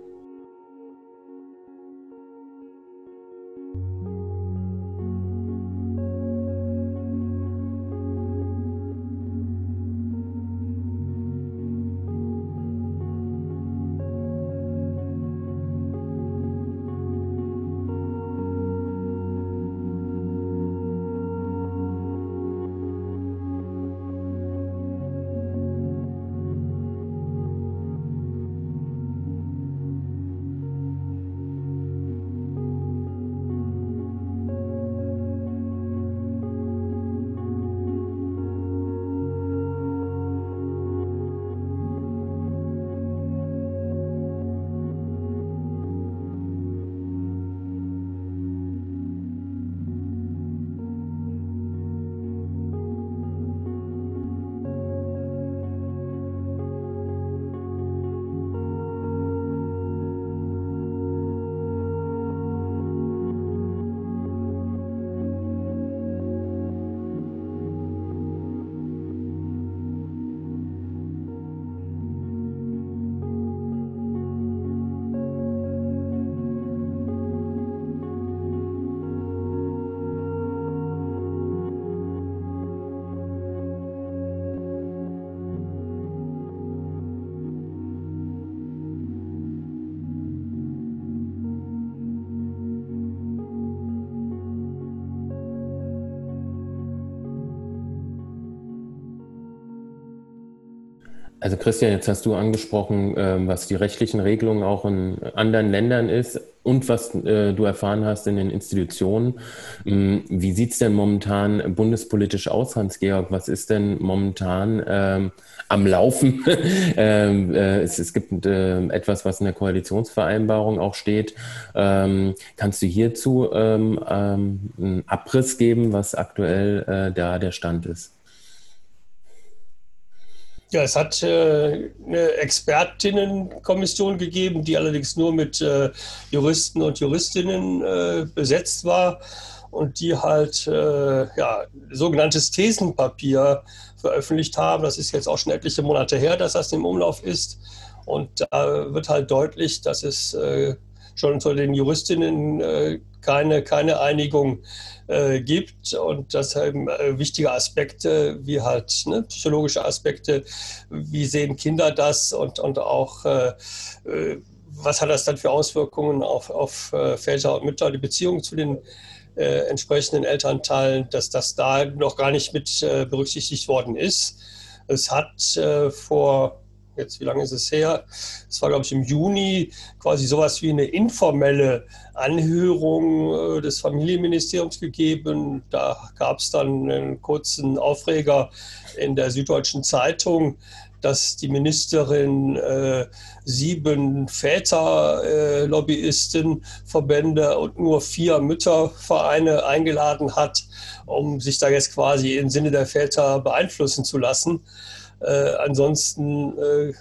Also Christian, jetzt hast du angesprochen, ähm, was die rechtlichen Regelungen auch in anderen Ländern ist und was äh, du erfahren hast in den Institutionen. Ähm, wie sieht es denn momentan bundespolitisch aus, Hans-Georg? Was ist denn momentan ähm, am Laufen? äh, es, gibt etwas, was in der Koalitionsvereinbarung auch steht. Kannst du hierzu einen Abriss geben, was aktuell äh, da der Stand ist? Ja, es hat äh, eine Expertinnenkommission gegeben, die allerdings nur mit äh, Juristen und Juristinnen äh, besetzt war und die halt äh, ja, sogenanntes Thesenpapier veröffentlicht haben. Das ist jetzt auch schon etliche Monate her, dass das im Umlauf ist. Und da wird halt deutlich, dass es äh, schon unter den Juristinnen äh, keine, keine Einigung äh, gibt und dass eben äh, wichtige Aspekte wie halt ne, psychologische Aspekte, wie sehen Kinder das und, und auch äh, äh was hat das dann für Auswirkungen auf, auf äh, Väter und Mütter, die Beziehung zu den entsprechenden Elternteilen, dass das da noch gar nicht mit berücksichtigt worden ist. Es hat vor jetzt wie lange ist es her? Es war, glaube ich, im Juni quasi sowas wie eine informelle Anhörung äh, des Familienministeriums gegeben. Da gab es dann einen kurzen Aufreger in der Süddeutschen Zeitung, dass die Ministerin äh, sieben Väterlobbyistenverbände äh, und nur vier Müttervereine eingeladen hat, um sich da jetzt quasi im Sinne der Väter beeinflussen zu lassen. Äh, ansonsten äh,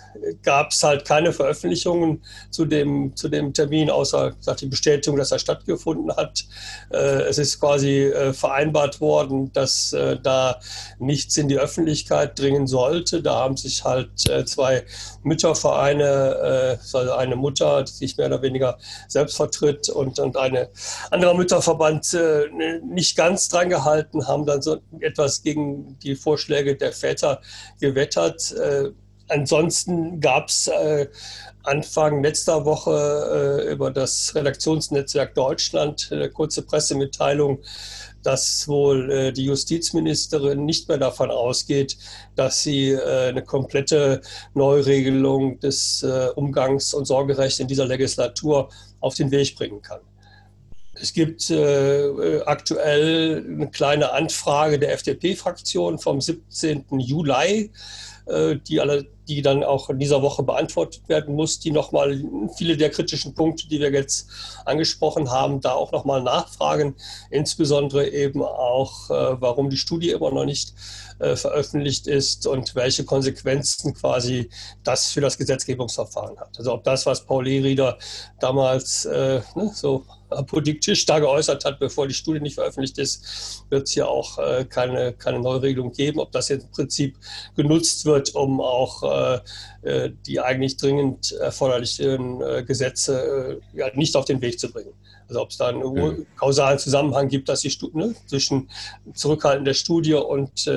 gab es halt keine Veröffentlichungen zu dem, zu dem Termin, außer gesagt, die Bestätigung, dass er stattgefunden hat. Äh, es ist quasi äh, vereinbart worden, dass äh, da nichts in die Öffentlichkeit dringen sollte. Da haben sich halt äh, zwei Müttervereine, also eine Mutter, die sich mehr oder weniger selbst vertritt und, und eine anderer Mütterverband nicht ganz dran gehalten, haben dann so etwas gegen die Vorschläge der Väter gewählt geblättert. Äh, ansonsten gab es äh, Anfang letzter Woche äh, über das Redaktionsnetzwerk Deutschland eine kurze Pressemitteilung, dass wohl äh, die Justizministerin nicht mehr davon ausgeht, dass sie äh, eine komplette Neuregelung des Umgangs- und Sorgerechts in dieser Legislatur auf den Weg bringen kann. Es gibt äh, aktuell eine kleine Anfrage der FDP-Fraktion vom 17. Juli, äh, die alle die dann auch in dieser Woche beantwortet werden muss, die nochmal viele der kritischen Punkte, die wir jetzt angesprochen haben, da auch nochmal nachfragen. Insbesondere eben auch, äh, warum die Studie immer noch nicht äh, veröffentlicht ist und welche Konsequenzen quasi das für das Gesetzgebungsverfahren hat. Also ob das, was Paul Lehrieder damals äh, ne, so apodiktisch da geäußert hat, bevor die Studie nicht veröffentlicht ist, wird es hier auch äh, keine, keine Neuregelung geben. Ob das jetzt im Prinzip genutzt wird, um auch äh, äh die eigentlich dringend erforderlichen äh, Gesetze ja, nicht auf den Weg zu bringen. Also ob es da einen mhm. kausalen Zusammenhang gibt, dass die Studie, ne, zwischen Zurückhalten der Studie und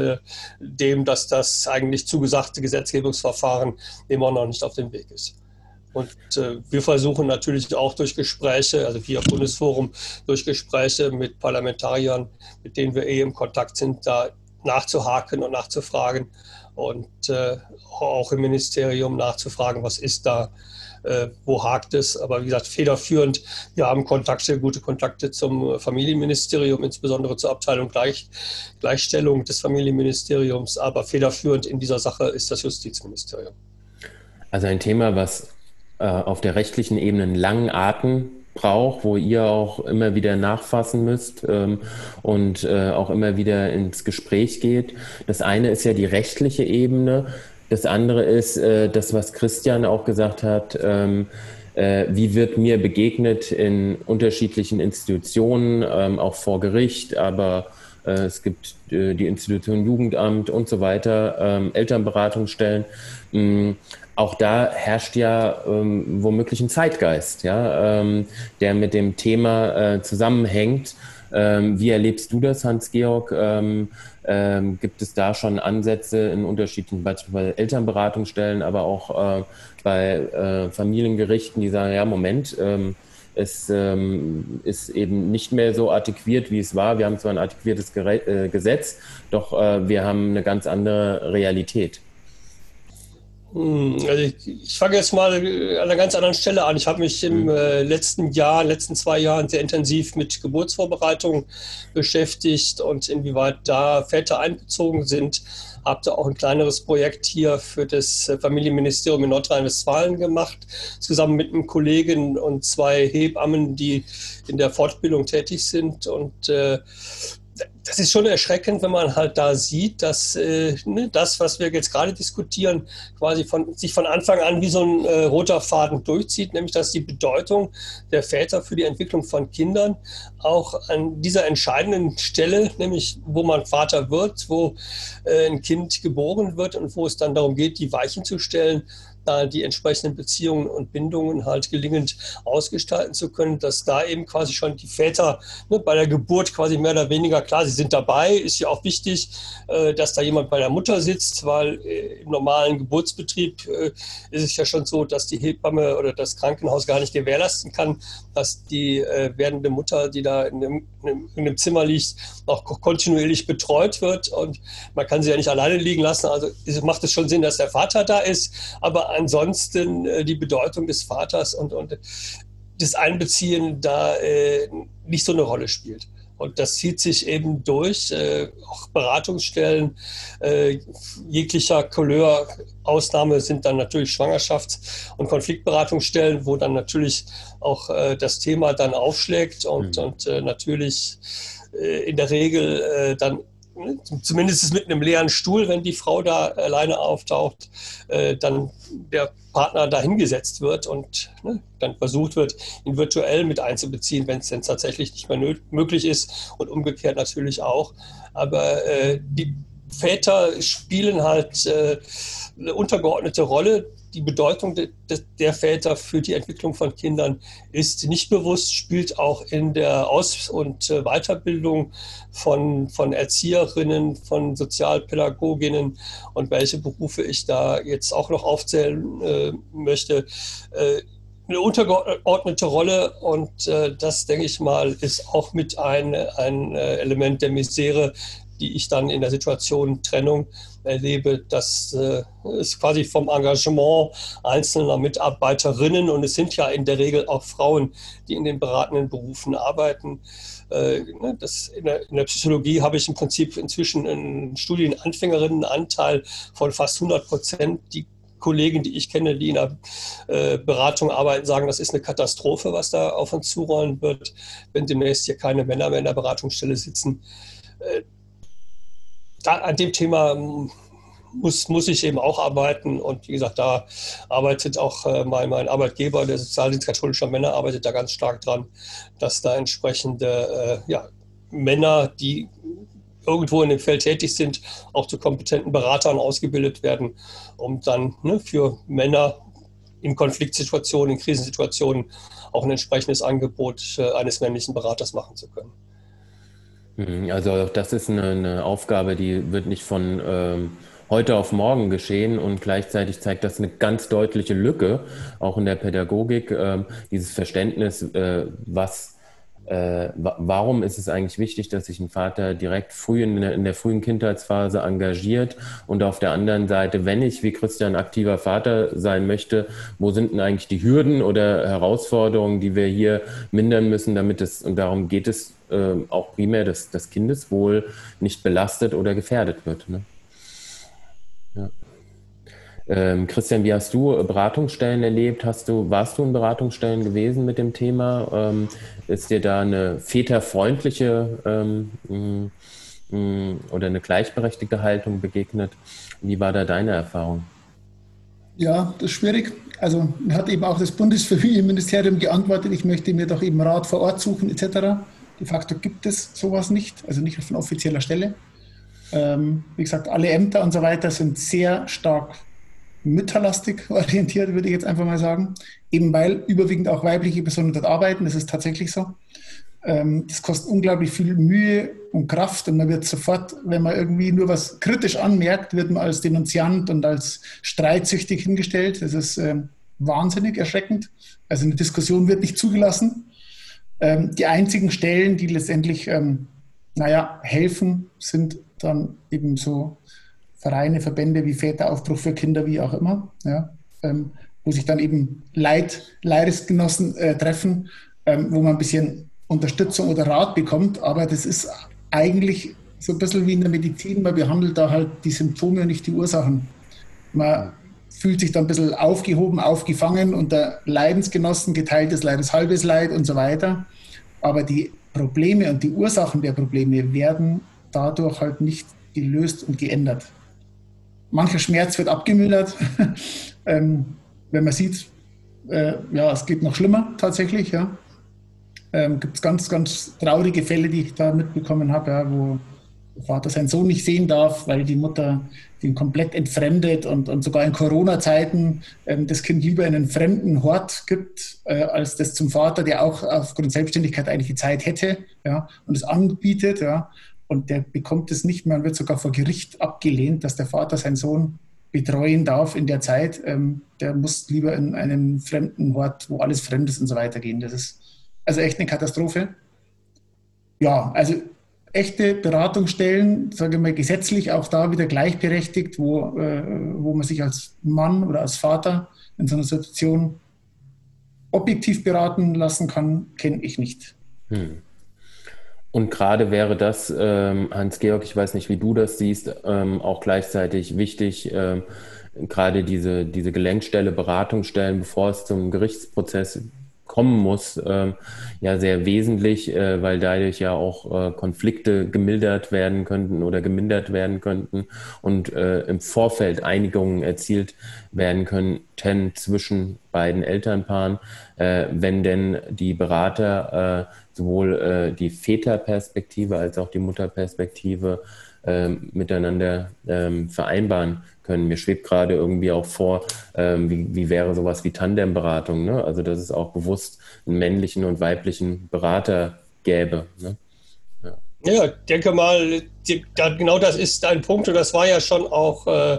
dem, dass das eigentlich zugesagte Gesetzgebungsverfahren immer noch nicht auf dem Weg ist. Und äh, wir versuchen natürlich auch durch Gespräche, also via Bundesforum, durch Gespräche mit Parlamentariern, mit denen wir eh im Kontakt sind, da nachzuhaken und nachzufragen und äh, auch im Ministerium nachzufragen, was ist da, äh, wo hakt es. Aber wie gesagt, federführend, wir haben Kontakte, gute Kontakte zum Familienministerium, insbesondere zur Abteilung Gleich, Gleichstellung des Familienministeriums, aber federführend in dieser Sache ist das Justizministerium. Also ein Thema, was äh, auf der rechtlichen Ebene einen langen Atem braucht, wo ihr auch immer wieder nachfassen müsst ähm, und äh, auch immer wieder ins Gespräch geht. Das eine ist ja die rechtliche Ebene. Das andere ist äh, das, was Christian auch gesagt hat. Ähm, äh, wie wird mir begegnet in unterschiedlichen Institutionen, ähm, auch vor Gericht, aber äh, es gibt äh, die Institution Jugendamt und so weiter, ähm, Elternberatungsstellen. Mm, auch da herrscht ja ähm, womöglich ein Zeitgeist, ja, ähm, der mit dem Thema äh, zusammenhängt. Ähm, wie erlebst du das, Hans-Georg? Ähm, ähm, gibt es da schon Ansätze in unterschiedlichen, beispielsweise Elternberatungsstellen, aber auch äh, bei äh, Familiengerichten, die sagen, ja, Moment, ähm, es ähm, ist eben nicht mehr so artikuiert, wie es war. Wir haben zwar ein artikuiertes Gere äh, Gesetz, doch äh, wir haben eine ganz andere Realität. Hm, also ich, ich fange jetzt mal an einer ganz anderen Stelle an. Ich habe mich im mhm. äh, letzten Jahr, letzten zwei Jahren sehr intensiv mit Geburtsvorbereitung beschäftigt und inwieweit da Väter einbezogen sind. Habe da auch ein kleineres Projekt hier für das Familienministerium in Nordrhein-Westfalen gemacht, zusammen mit einem Kollegen und zwei Hebammen, die in der Fortbildung tätig sind. Und äh, das ist schon erschreckend, wenn man halt da sieht, dass äh, ne, das, was wir jetzt gerade diskutieren, quasi von, sich von Anfang an wie so ein äh, roter Faden durchzieht, nämlich dass die Bedeutung der Väter für die Entwicklung von Kindern auch an dieser entscheidenden Stelle, nämlich wo man Vater wird, wo äh, ein Kind geboren wird und wo es dann darum geht, die Weichen zu stellen, da die entsprechenden Beziehungen und Bindungen halt gelingend ausgestalten zu können, dass da eben quasi schon die Väter ne, bei der Geburt quasi mehr oder weniger klar, sie sind dabei, ist ja auch wichtig, äh, dass da jemand bei der Mutter sitzt, weil äh, im normalen Geburtsbetrieb äh, ist es ja schon so, dass die Hebamme oder das Krankenhaus gar nicht gewährleisten kann, dass die äh, werdende Mutter, die da in einem, in einem, Zimmer liegt, auch kontinuierlich betreut wird und man kann sie ja nicht alleine liegen lassen. Also macht es schon Sinn, dass der Vater da ist, aber ansonsten äh, die Bedeutung des Vaters und, und das Einbeziehen da äh, nicht so eine Rolle spielt. Und das zieht sich eben durch, äh, auch Beratungsstellen äh, jeglicher Couleur. Ausnahme sind dann natürlich Schwangerschafts- und Konfliktberatungsstellen, wo dann natürlich auch äh, das Thema dann aufschlägt und, mhm. und äh, natürlich äh, in der Regel äh, dann zumindest mit einem leeren Stuhl, wenn die Frau da alleine auftaucht, äh, dann der Partner dahingesetzt wird und ne, dann versucht wird, ihn virtuell mit einzubeziehen, wenn es denn tatsächlich nicht mehr möglich ist und umgekehrt natürlich auch. Aber äh, die Väter spielen halt äh, eine untergeordnete Rolle die Bedeutung de, de, der Väter für die Entwicklung von Kindern ist nicht bewusst, spielt auch in der Aus- und äh, Weiterbildung von, von Erzieherinnen, von Sozialpädagoginnen. Und welche Berufe ich da jetzt auch noch aufzählen äh, möchte, äh, eine untergeordnete Rolle. Und äh, das, denke ich mal, ist auch mit ein, ein äh, Element der Misere, die ich dann in der Situation Trennung erlebe, dass äh, es quasi vom Engagement einzelner Mitarbeiterinnen und es sind ja in der Regel auch Frauen, die in den beratenden Berufen arbeiten. Äh, ne, das in, der, in, der, Psychologie habe ich im Prinzip inzwischen einen Studienanfängerinnenanteil von fast 100 Prozent, die Kollegen, die ich kenne, die in der äh, Beratung arbeiten, sagen, das ist eine Katastrophe, was da auf uns zurollen wird, wenn demnächst hier keine Männer mehr in der Beratungsstelle sitzen. Äh, da, an dem Thema muss, muss ich eben auch arbeiten. Und wie gesagt, da arbeitet auch äh, mein, mein Arbeitgeber, der Sozialdienst katholischer Männer, arbeitet da ganz stark dran, dass da entsprechende äh, ja, Männer, die irgendwo in dem Feld tätig sind, auch zu kompetenten Beratern ausgebildet werden, um dann ne, für Männer in Konfliktsituationen, in Krisensituationen auch ein entsprechendes Angebot äh, eines männlichen Beraters machen zu können. Mhm, also das ist eine, eine Aufgabe, die wird nicht von ähm, heute auf morgen geschehen und gleichzeitig zeigt das eine ganz deutliche Lücke, auch in der Pädagogik, äh, dieses Verständnis, äh, was äh, warum ist es eigentlich wichtig, dass sich ein Vater direkt früh in der, in der, frühen Kindheitsphase engagiert und auf der anderen Seite, wenn ich wie Christian aktiver Vater sein möchte, wo sind denn eigentlich die Hürden oder Herausforderungen, die wir hier mindern müssen, damit es, und darum geht es äh, auch primär, dass das Kindeswohl nicht belastet oder gefährdet wird. Ne? Ja. Ähm, Christian, wie hast du Beratungsstellen erlebt? Hast du, warst du in Beratungsstellen gewesen mit dem Thema? Ähm, ist dir da eine väterfreundliche ähm, mh, mh, oder eine gleichberechtigte Haltung begegnet? Wie war da deine Erfahrung? Ja, das ist schwierig. Also hat eben auch das Bundesfamilienministerium geantwortet, ich möchte mir doch eben Rat vor Ort suchen etc. De facto gibt es sowas nicht, also nicht von offizieller Stelle. Ähm, wie gesagt, alle Ämter und so weiter sind sehr stark mütterlastig orientiert, würde ich jetzt einfach mal sagen. Eben weil überwiegend auch weibliche Personen dort arbeiten, das ist tatsächlich so. Ähm, das kostet unglaublich viel Mühe und Kraft und man wird sofort, wenn man irgendwie nur was kritisch anmerkt, wird man als Denunziant und als streitsüchtig hingestellt. Das ist ähm, wahnsinnig erschreckend. Also eine Diskussion wird nicht zugelassen. Ähm, die einzigen Stellen, die letztendlich, naja, helfen, sind dann eben so Vereine, Verbände wie Väteraufbruch für Kinder, wie auch immer, ja, ähm, wo sich dann eben Leid, Leidesgenossen äh, treffen, ähm, wo man ein bisschen Unterstützung oder Rat bekommt. Aber das ist eigentlich so ein bisschen wie in der Medizin, man behandelt da halt die Symptome und nicht die Ursachen. Man fühlt sich dann ein bisschen aufgehoben, aufgefangen unter Leidensgenossen, geteiltes Leid halbes Leid und so weiter. Aber die Probleme und die Ursachen der Probleme werden dadurch halt nicht gelöst und geändert mancher Schmerz wird abgemildert. ähm, wenn man sieht, äh, ja, es geht noch schlimmer tatsächlich. Ja. Ähm, Gibt es ganz, ganz traurige Fälle, die ich da mitbekommen habe, ja, wo der Vater seinen Sohn nicht sehen darf, weil die Mutter den komplett entfremdet und, und sogar in Corona-Zeiten ähm, das Kind lieber in einen fremden Hort gibt, äh, als das zum Vater, der auch aufgrund Selbstständigkeit eigentlich die Zeit hätte ja, und es anbietet. Ja und der bekommt es nicht mehr und wird sogar vor Gericht abgelehnt, dass der Vater seinen Sohn betreuen darf in der Zeit. Ähm, der muss lieber in einen fremden Ort, wo alles fremd ist und so weiter gehen. Das ist also echt eine Katastrophe. Ja, also echte Beratungsstellen, sage mal, gesetzlich auch da wieder gleichberechtigt, wo, äh, wo man sich als Mann oder als Vater in so einer Situation objektiv beraten lassen kann, kenne ich nicht. Hm. Und gerade wäre das, ähm, Hans-Georg, ich weiß nicht, wie du das siehst, ähm, auch gleichzeitig wichtig, ähm, gerade diese, diese Gelenkstelle, Beratungsstellen, bevor es zum Gerichtsprozess kommen muss, ähm, ja sehr wesentlich, äh, weil dadurch ja auch äh, Konflikte gemildert werden könnten oder gemindert werden könnten und äh, im Vorfeld Einigungen erzielt werden könnten zwischen beiden Elternpaaren, äh, wenn denn die Berater äh, sowohl äh, die Väterperspektive als auch die Mutterperspektive ähm, miteinander ähm, vereinbaren können. Mir schwebt gerade irgendwie auch vor, ähm, wie, wie, wäre sowas wie Tandemberatung, ne? also dass es auch bewusst einen männlichen und weiblichen Berater gäbe. Ne? Ja. denke mal, genau das ist ein Punkt und das war ja schon auch, äh,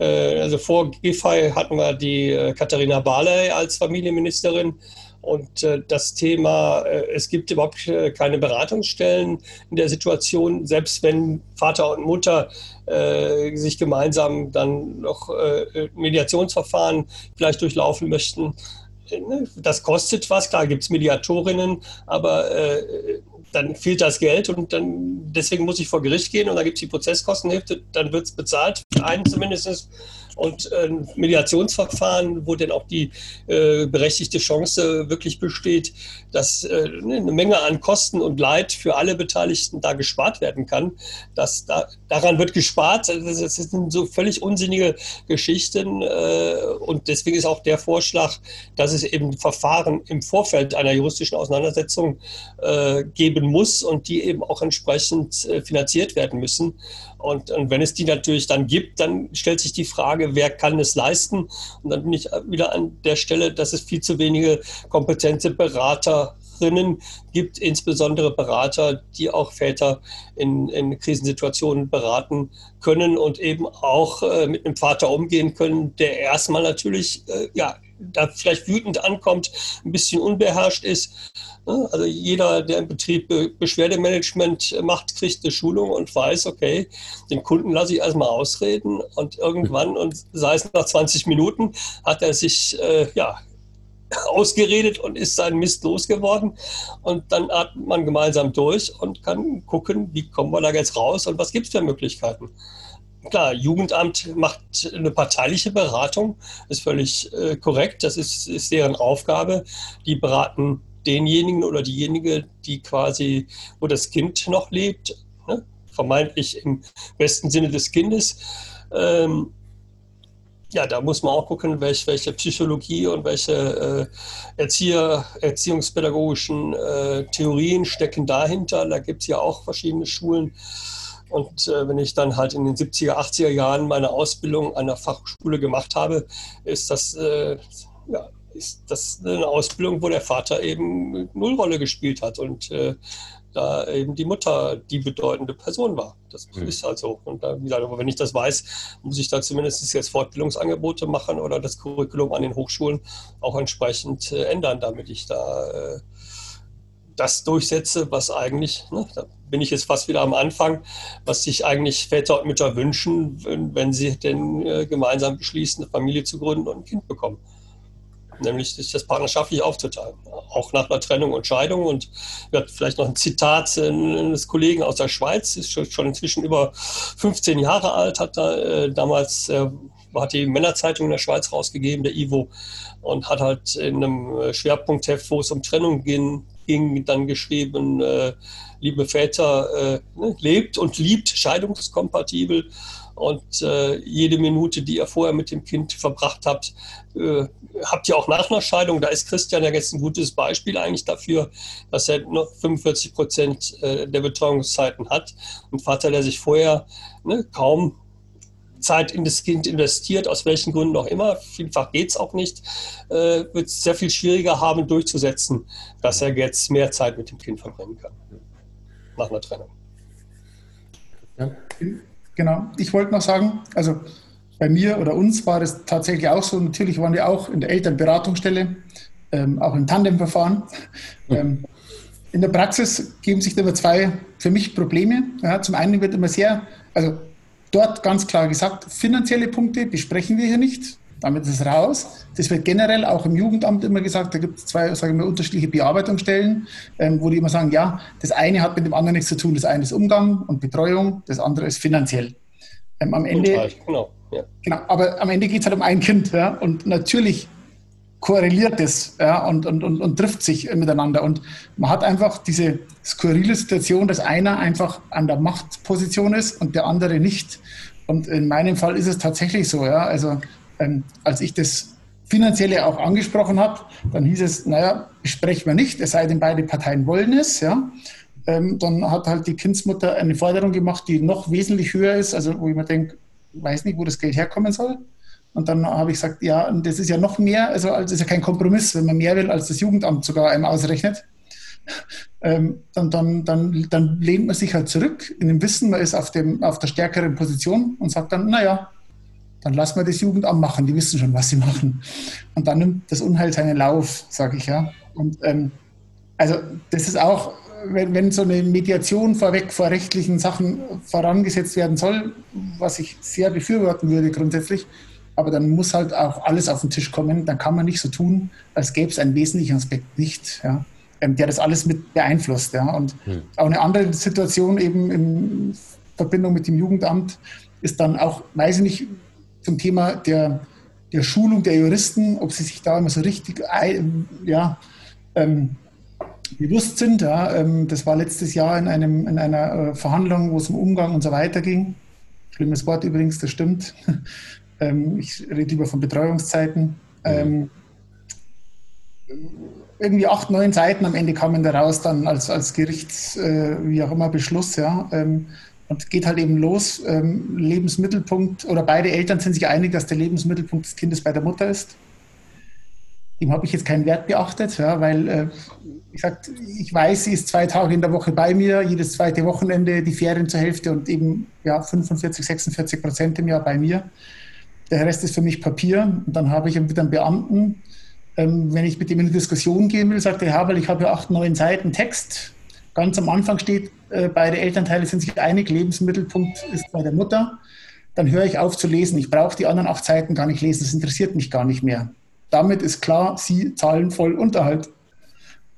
äh, also vor GIFI hatten wir die äh, Katharina Barley als Familienministerin und äh, das Thema, äh, es gibt überhaupt äh, keine Beratungsstellen in der Situation, selbst wenn Vater und Mutter äh, sich gemeinsam dann noch äh, Mediationsverfahren vielleicht durchlaufen möchten. Äh, ne, das kostet was, klar gibt es Mediatorinnen, aber dann fehlt das Geld und dann deswegen muss ich vor Gericht gehen und dann gibt es die Prozesskostenhilfe, dann wird es bezahlt. einen zumindest und ein Mediationsverfahren, wo dann auch die äh, berechtigte Chance wirklich besteht, dass äh, eine Menge an Kosten und Leid für alle Beteiligten da gespart werden kann. Das, da, daran wird gespart. Das, das sind so völlig unsinnige Geschichten äh, und deswegen ist auch der Vorschlag, dass es eben Verfahren im Vorfeld einer juristischen Auseinandersetzung äh, geben muss und die eben auch entsprechend äh, finanziert werden müssen. Und, und, wenn es die natürlich dann gibt, dann stellt sich die Frage, wer kann es leisten? Und dann bin ich wieder an der Stelle, dass es viel zu wenige kompetente Beraterinnen gibt, insbesondere Berater, die auch Väter in, in Krisensituationen beraten können und eben auch äh, mit einem Vater umgehen können, der erstmal natürlich äh, ja, da vielleicht wütend ankommt, ein bisschen unbeherrscht ist? Also jeder, der im Betrieb Beschwerdemanagement macht, kriegt eine Schulung und weiß, okay, den Kunden lasse ich erstmal ausreden und irgendwann, und sei es nach 20 Minuten, hat er sich äh, ja, ausgeredet und ist sein Mist losgeworden. Und dann atmet man gemeinsam durch und kann gucken, wie kommen wir da jetzt raus und was gibt es für Möglichkeiten. Klar, Jugendamt macht eine parteiliche Beratung, ist völlig äh, korrekt, das ist, ist deren Aufgabe. Die beraten denjenigen oder diejenige, die quasi, wo das Kind noch lebt, ne? vermeintlich im besten Sinne des Kindes. Ähm, ja, da muss man auch gucken, welche, welche Psychologie und welche äh, Erzieher, erziehungspädagogischen äh, Theorien stecken dahinter. Da gibt es ja auch verschiedene Schulen. Und äh, wenn ich dann halt in den 70er, 80er Jahren meine Ausbildung an der Fachschule gemacht habe, ist das äh, ja, ist das eine Ausbildung, wo der Vater eben Nullrolle gespielt hat und äh, da eben die Mutter die bedeutende Person war. Das mhm. ist halt so. Und da, wie gesagt, wenn ich das weiß, muss ich da zumindest jetzt Fortbildungsangebote machen oder das Curriculum an den Hochschulen auch entsprechend äh, ändern, damit ich da äh, das durchsetze, was eigentlich, ne, da bin ich jetzt fast wieder am Anfang, was sich eigentlich Väter und Mütter wünschen, wenn, wenn sie denn äh, gemeinsam beschließen, eine Familie zu gründen und ein Kind bekommen nämlich sich das partnerschaftlich aufzuteilen, auch nach einer Trennung und Scheidung. Und vielleicht noch ein Zitat eines Kollegen aus der Schweiz, ist schon inzwischen über 15 Jahre alt, hat da äh, damals äh, hat die Männerzeitung in der Schweiz rausgegeben, der Ivo, und hat halt in einem äh, Schwerpunktheft, wo es um Trennung ging, ging dann geschrieben, äh, liebe Väter, äh, ne, lebt und liebt scheidungskompatibel und äh, jede Minute, die ihr vorher mit dem Kind verbracht habt, äh, habt ihr auch nach einer Scheidung. Da ist Christian ja jetzt ein gutes Beispiel eigentlich dafür, dass er noch 45 Prozent äh, der Betreuungszeiten hat. Ein Vater, der sich vorher ne, kaum Zeit in das Kind investiert, aus welchen Gründen auch immer, vielfach geht es auch nicht, äh, wird es sehr viel schwieriger haben durchzusetzen, dass er jetzt mehr Zeit mit dem Kind verbringen kann. Nach einer Trennung. Ja. Genau, ich wollte noch sagen, also bei mir oder uns war das tatsächlich auch so. Natürlich waren wir auch in der Elternberatungsstelle, ähm, auch im Tandemverfahren. Ähm, in der Praxis geben sich da immer zwei für mich Probleme. Ja, zum einen wird immer sehr, also dort ganz klar gesagt, finanzielle Punkte besprechen wir hier nicht. Damit ist es raus. Das wird generell auch im Jugendamt immer gesagt. Da gibt es zwei, sagen wir, unterschiedliche Bearbeitungsstellen, ähm, wo die immer sagen, ja, das eine hat mit dem anderen nichts zu tun. Das eine ist Umgang und Betreuung, das andere ist finanziell. Ähm, am Ende, genau. Ja. genau. Aber am Ende geht es halt um ein Kind. Ja? Und natürlich korreliert das ja, und, und, und, und trifft sich miteinander. Und man hat einfach diese skurrile Situation, dass einer einfach an der Machtposition ist und der andere nicht. Und in meinem Fall ist es tatsächlich so. Ja? Also ähm, als ich das Finanzielle auch angesprochen habe, dann hieß es, naja, sprechen wir nicht, es sei denn, beide Parteien wollen es. Ja? Ähm, dann hat halt die Kindsmutter eine Forderung gemacht, die noch wesentlich höher ist, also wo ich mir denke, weiß nicht, wo das Geld herkommen soll. Und dann habe ich gesagt, ja, das ist ja noch mehr, also das ist ja kein Kompromiss, wenn man mehr will, als das Jugendamt sogar einem ausrechnet. Ähm, dann, dann, dann, dann lehnt man sich halt zurück in dem Wissen, man ist auf, dem, auf der stärkeren Position und sagt dann, naja, dann lassen wir das Jugendamt machen, die wissen schon, was sie machen. Und dann nimmt das Unheil seinen Lauf, sage ich ja. Und ähm, also das ist auch, wenn, wenn so eine Mediation vorweg vor rechtlichen Sachen vorangesetzt werden soll, was ich sehr befürworten würde grundsätzlich, aber dann muss halt auch alles auf den Tisch kommen. Dann kann man nicht so tun, als gäbe es einen wesentlichen Aspekt nicht, ja, ähm, der das alles mit beeinflusst. Ja. Und hm. auch eine andere Situation eben in Verbindung mit dem Jugendamt ist dann auch, weiß ich nicht, zum Thema der, der Schulung der Juristen, ob sie sich da immer so richtig ja, ähm, bewusst sind. Ja. Ähm, das war letztes Jahr in, einem, in einer äh, Verhandlung, wo es um Umgang und so weiter ging. Schlimmes Wort übrigens, das stimmt. Ähm, ich rede lieber von Betreuungszeiten. Ähm, irgendwie acht, neun Seiten am Ende kamen da raus dann als, als Gerichts, äh, wie auch immer, Beschluss. Ja. Ähm, und geht halt eben los. Ähm, Lebensmittelpunkt oder beide Eltern sind sich einig, dass der Lebensmittelpunkt des Kindes bei der Mutter ist. Dem habe ich jetzt keinen Wert beachtet, ja, weil äh, ich, sag, ich weiß, sie ist zwei Tage in der Woche bei mir, jedes zweite Wochenende, die Ferien zur Hälfte und eben ja, 45, 46 Prozent im Jahr bei mir. Der Rest ist für mich Papier. Und dann habe ich wieder einen Beamten. Ähm, wenn ich mit ihm in eine Diskussion gehen will, sagt er, ja, weil ich habe ja acht, neun Seiten Text. Ganz am Anfang steht, äh, beide Elternteile sind sich einig, Lebensmittelpunkt ist bei der Mutter. Dann höre ich auf zu lesen. Ich brauche die anderen acht Seiten gar nicht lesen. Das interessiert mich gar nicht mehr. Damit ist klar, Sie zahlen voll Unterhalt.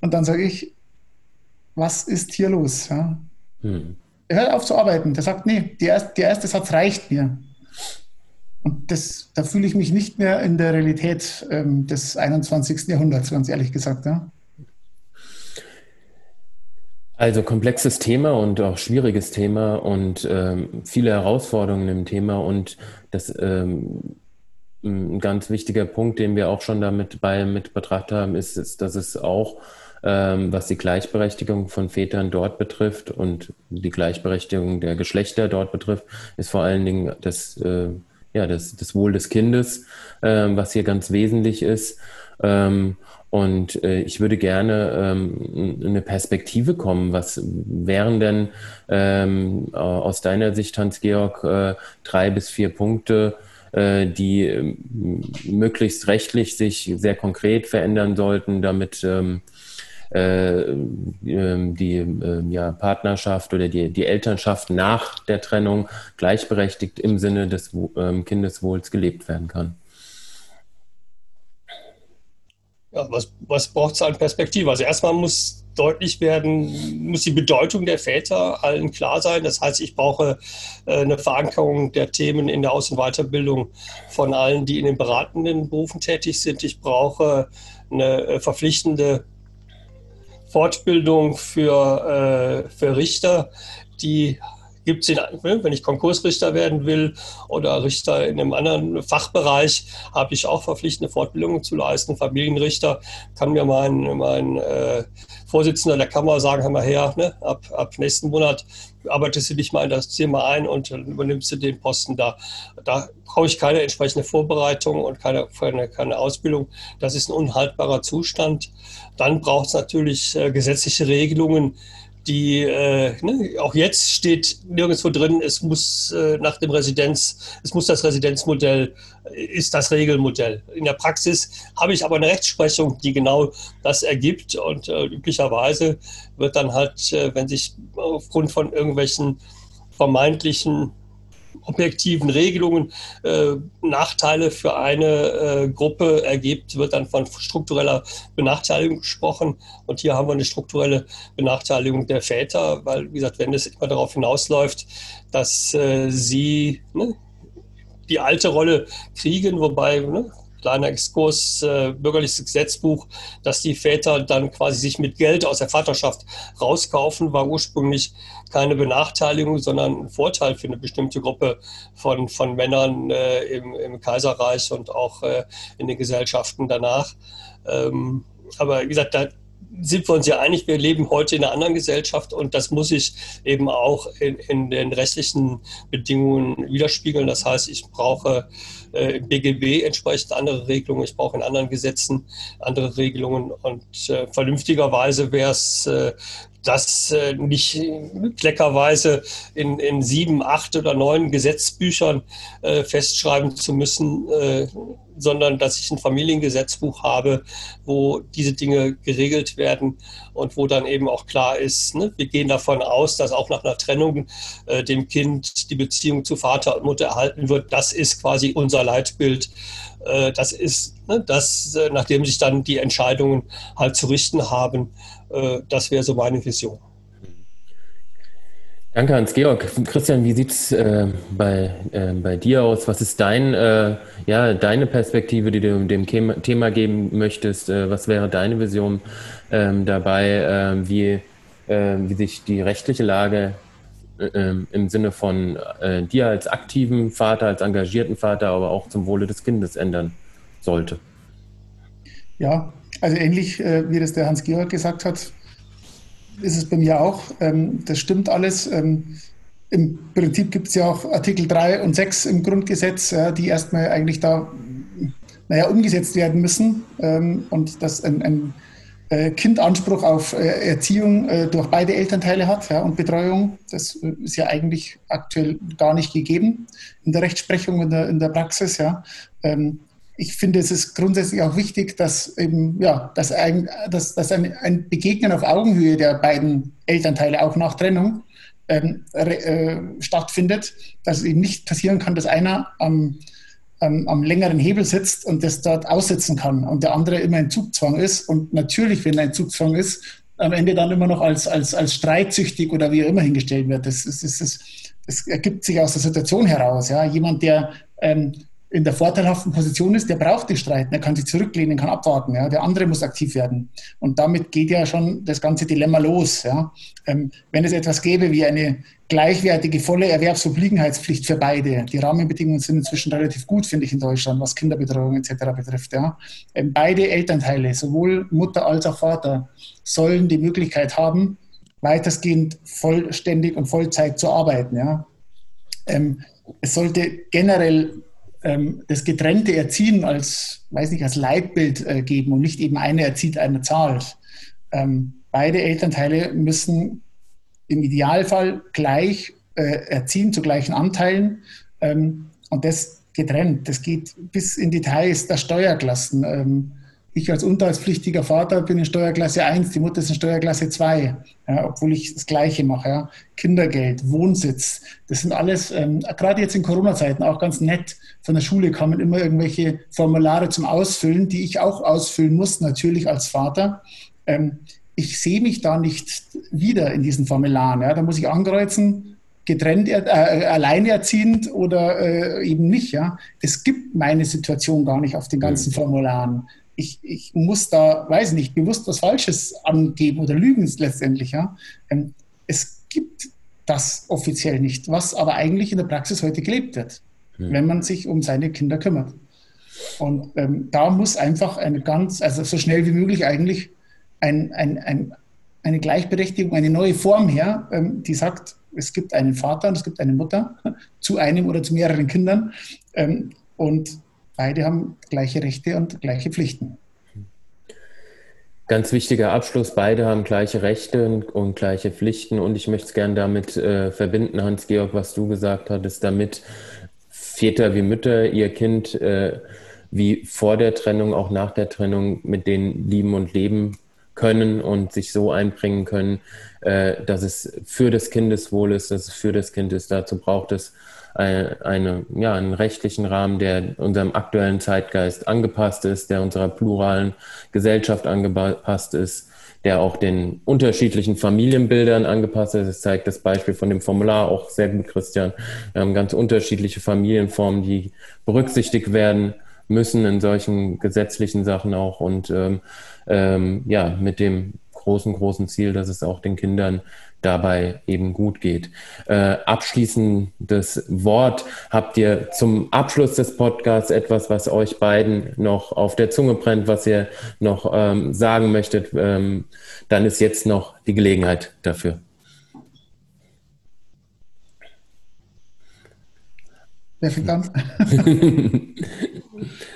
Und dann sage ich, was ist hier los? Ja? Hm. Er hört auf zu arbeiten. Der sagt, nee, der erste, der erste Satz reicht mir. Und das, da fühle ich mich nicht mehr in der Realität ähm, des 21. Jahrhunderts, ganz ehrlich gesagt. Ja? Also komplexes Thema und auch schwieriges Thema und ähm, viele Herausforderungen im Thema und das ähm, ein ganz wichtiger Punkt, den wir auch schon damit bei mit betrachtet haben, ist, ist dass es auch ähm, was die Gleichberechtigung von Vätern dort betrifft und die Gleichberechtigung der Geschlechter dort betrifft, ist vor allen Dingen das, äh, ja, das, das Wohl des Kindes, äh, was hier ganz wesentlich ist. Ähm, und äh, ich würde gerne ähm, eine Perspektive kommen. Was wären denn ähm, aus deiner Sicht, Hans-Georg, äh, drei bis vier Punkte, äh, die äh, möglichst rechtlich sich sehr konkret verändern sollten, damit ähm, äh, ähm, die äh, ja, Partnerschaft oder die, die Elternschaft nach der Trennung gleichberechtigt im Sinne des ähm, Kindeswohls gelebt werden kann. Ja, was, was braucht es an Perspektive? Also erstmal muss deutlich werden, muss die Bedeutung der Väter allen klar sein. Das heißt, ich brauche äh, eine Verankerung der Themen in der Aus- und Weiterbildung von allen, die in den beratenden Berufen tätig sind. Ich brauche eine äh, verpflichtende Fortbildung für, äh, für Richter, die gibt es, wenn ich Konkursrichter werden will oder Richter in einem anderen Fachbereich, habe ich auch verpflichtende Fortbildungen zu leisten. Familienrichter kann mir mein, mein äh, Vorsitzender der Kammer sagen, hör mal her, ne, ab, ab nächsten Monat arbeitest du dich mal in das Thema ein und übernimmst du den Posten da. Da brauche ich keine entsprechende Vorbereitung und keine, keine, keine Ausbildung. Das ist ein unhaltbarer Zustand. Dann braucht es natürlich äh, gesetzliche Regelungen, die äh, ne, auch jetzt steht nirgendwo drin, es muss äh, nach dem Residenz, es muss das Residenzmodell, äh, ist das Regelmodell. In der Praxis habe ich aber eine Rechtsprechung, die genau das ergibt und äh, üblicherweise wird dann halt, äh, wenn sich aufgrund von irgendwelchen vermeintlichen objektiven Regelungen äh, Nachteile für eine äh, Gruppe ergibt, wird dann von struktureller Benachteiligung gesprochen. Und hier haben wir eine strukturelle Benachteiligung der Väter, weil, wie gesagt, wenn es immer darauf hinausläuft, dass äh, sie ne, die alte Rolle kriegen, wobei ne, kleiner Exkurs, äh, bürgerliches Gesetzbuch, dass die Väter dann quasi sich mit Geld aus der Vaterschaft rauskaufen, war ursprünglich keine Benachteiligung, sondern ein Vorteil für eine bestimmte Gruppe von, von Männern äh, im, im Kaiserreich und auch äh, in den Gesellschaften danach. Ähm, aber wie gesagt, da, sind wir uns ja einig, wir leben heute in einer anderen Gesellschaft und das muss sich eben auch in, in den rechtlichen Bedingungen widerspiegeln. Das heißt, ich brauche äh, BGB entsprechend andere Regelungen, ich brauche in anderen Gesetzen andere Regelungen. Und äh, vernünftigerweise wäre es äh, das äh, nicht kleckerweise in, in sieben, acht oder neun Gesetzbüchern äh, festschreiben zu müssen, äh, sondern dass ich ein Familiengesetzbuch habe, wo diese Dinge geregelt werden und wo dann eben auch klar ist, ne, wir gehen davon aus, dass auch nach einer Trennung äh, dem Kind die Beziehung zu Vater und Mutter erhalten wird. Das ist quasi unser Leitbild. Äh, das ist ne, das, äh, nachdem sich dann die Entscheidungen halt zu richten haben. Äh, das wäre so meine Vision. Danke, Hans-Georg. Christian, wie sieht es äh, bei, äh, bei dir aus? Was ist dein, äh, ja, deine Perspektive, die du dem Thema geben möchtest? Äh, was wäre deine Vision ähm, dabei, ähm, wie, ähm, wie sich die rechtliche Lage äh, im Sinne von äh, dir als aktiven Vater, als engagierten Vater, aber auch zum Wohle des Kindes ändern sollte? Ja, also ähnlich wie das der Hans-Georg gesagt hat, ist es bei mir auch. Ähm, das stimmt alles. Ähm, Im Prinzip gibt es ja auch Artikel 3 und 6 im Grundgesetz, die erstmal eigentlich da naja, umgesetzt werden müssen ähm, und dass ein, äh, Kind Anspruch auf äh, Erziehung äh, durch beide Elternteile hat und Betreuung. Das ist ja eigentlich aktuell gar nicht gegeben in der Rechtsprechung, in der, in der Praxis. Ja. Ich finde, es ist grundsätzlich auch wichtig, dass eben, ja, dass ein, dass, dass ein, ein Begegnen auf Augenhöhe der beiden Elternteile auch nach Trennung ähm, äh, stattfindet, dass es eben nicht passieren kann, dass einer am, am, am, längeren Hebel sitzt und das dort aussitzen kann und der andere immer in Zugzwang ist und natürlich, wenn er in Zugzwang ist, am Ende dann immer noch als, als, als streitsüchtig oder wie auch immer hingestellt wird. Das, ist, das, ist, das ergibt sich aus der Situation heraus. Ja. Jemand, der ähm, in der vorteilhaften Position ist, der braucht die streiten, er kann sich zurücklehnen, kann abwarten. Ja. Der andere muss aktiv werden. Und damit geht ja schon das ganze Dilemma los. Ja. Ähm, wenn es etwas gäbe wie eine gleichwertige, volle Erwerbsobliegenheitspflicht für beide, die Rahmenbedingungen sind inzwischen relativ gut, finde ich, in Deutschland, was Kinderbetreuung etc. betrifft. Ja. Ähm, beide Elternteile, sowohl Mutter als auch Vater, sollen die Möglichkeit haben, weitestgehend vollständig und Vollzeit zu arbeiten. Ja. Ähm, es sollte generell ähm, das getrennte Erziehen als, weiß nicht, als Leitbild äh, geben und nicht eben einer erzieht, einer zahlt. Ähm, beide Elternteile müssen im Idealfall gleich äh, erziehen, zu gleichen Anteilen ähm, und das getrennt. Das geht bis in Details der Steuerklassen. Ich als unterhaltspflichtiger Vater bin in Steuerklasse 1, die Mutter ist in Steuerklasse 2, ja, obwohl ich das Gleiche mache. Ja. Kindergeld, Wohnsitz, das sind alles, ähm, gerade jetzt in Corona-Zeiten auch ganz nett. Von der Schule kamen immer irgendwelche Formulare zum Ausfüllen, die ich auch ausfüllen muss, natürlich als Vater. Ähm, ich sehe mich da nicht wieder in diesen Formularen. Ja. Da muss ich ankreuzen, getrennt, äh, alleine erziehend oder äh, eben nicht. Ja. Es gibt meine Situation gar nicht auf den ganzen mhm. Formularen ich, ich muss da, weiß nicht, bewusst was Falsches angeben oder lügen letztendlich. Ja? Ähm, es gibt das offiziell nicht, was aber eigentlich in der Praxis heute gelebt wird, hm. wenn man sich um seine Kinder kümmert. Und ähm, da muss einfach eine ganz, also so schnell wie möglich eigentlich ein, ein, ein, eine Gleichberechtigung, eine neue Form her, ähm, die sagt, es gibt einen Vater und es gibt eine Mutter zu einem oder zu mehreren Kindern. Ähm, und beide haben gleiche Rechte und gleiche Pflichten. Ganz wichtiger Abschluss, beide haben gleiche Rechte und, gleiche Pflichten und ich möchte es gerne damit äh, verbinden, Hans-Georg, was du gesagt hattest, damit Väter wie Mütter ihr Kind äh, wie vor der Trennung, auch nach der Trennung mit denen lieben und leben können und sich so einbringen können, äh, dass es für das Kindeswohl ist, dass es für das Kind ist. Dazu braucht es eine, eine, ja, einen rechtlichen Rahmen, der unserem aktuellen Zeitgeist angepasst ist, der unserer pluralen Gesellschaft angepasst ist, der auch den unterschiedlichen Familienbildern angepasst ist. Das zeigt das Beispiel von dem Formular auch sehr gut, Christian. Wir haben ganz unterschiedliche Familienformen, die berücksichtigt werden müssen in solchen gesetzlichen Sachen auch und ähm, ähm, ja, mit dem großen, großen Ziel, dass es auch den Kindern dabei eben gut geht. Äh, abschließendes Wort. Habt ihr zum Abschluss des Podcasts etwas, was euch beiden noch auf der Zunge brennt, was ihr noch ähm, sagen möchtet? Ähm, dann ist jetzt noch die Gelegenheit dafür. Wer fängt an?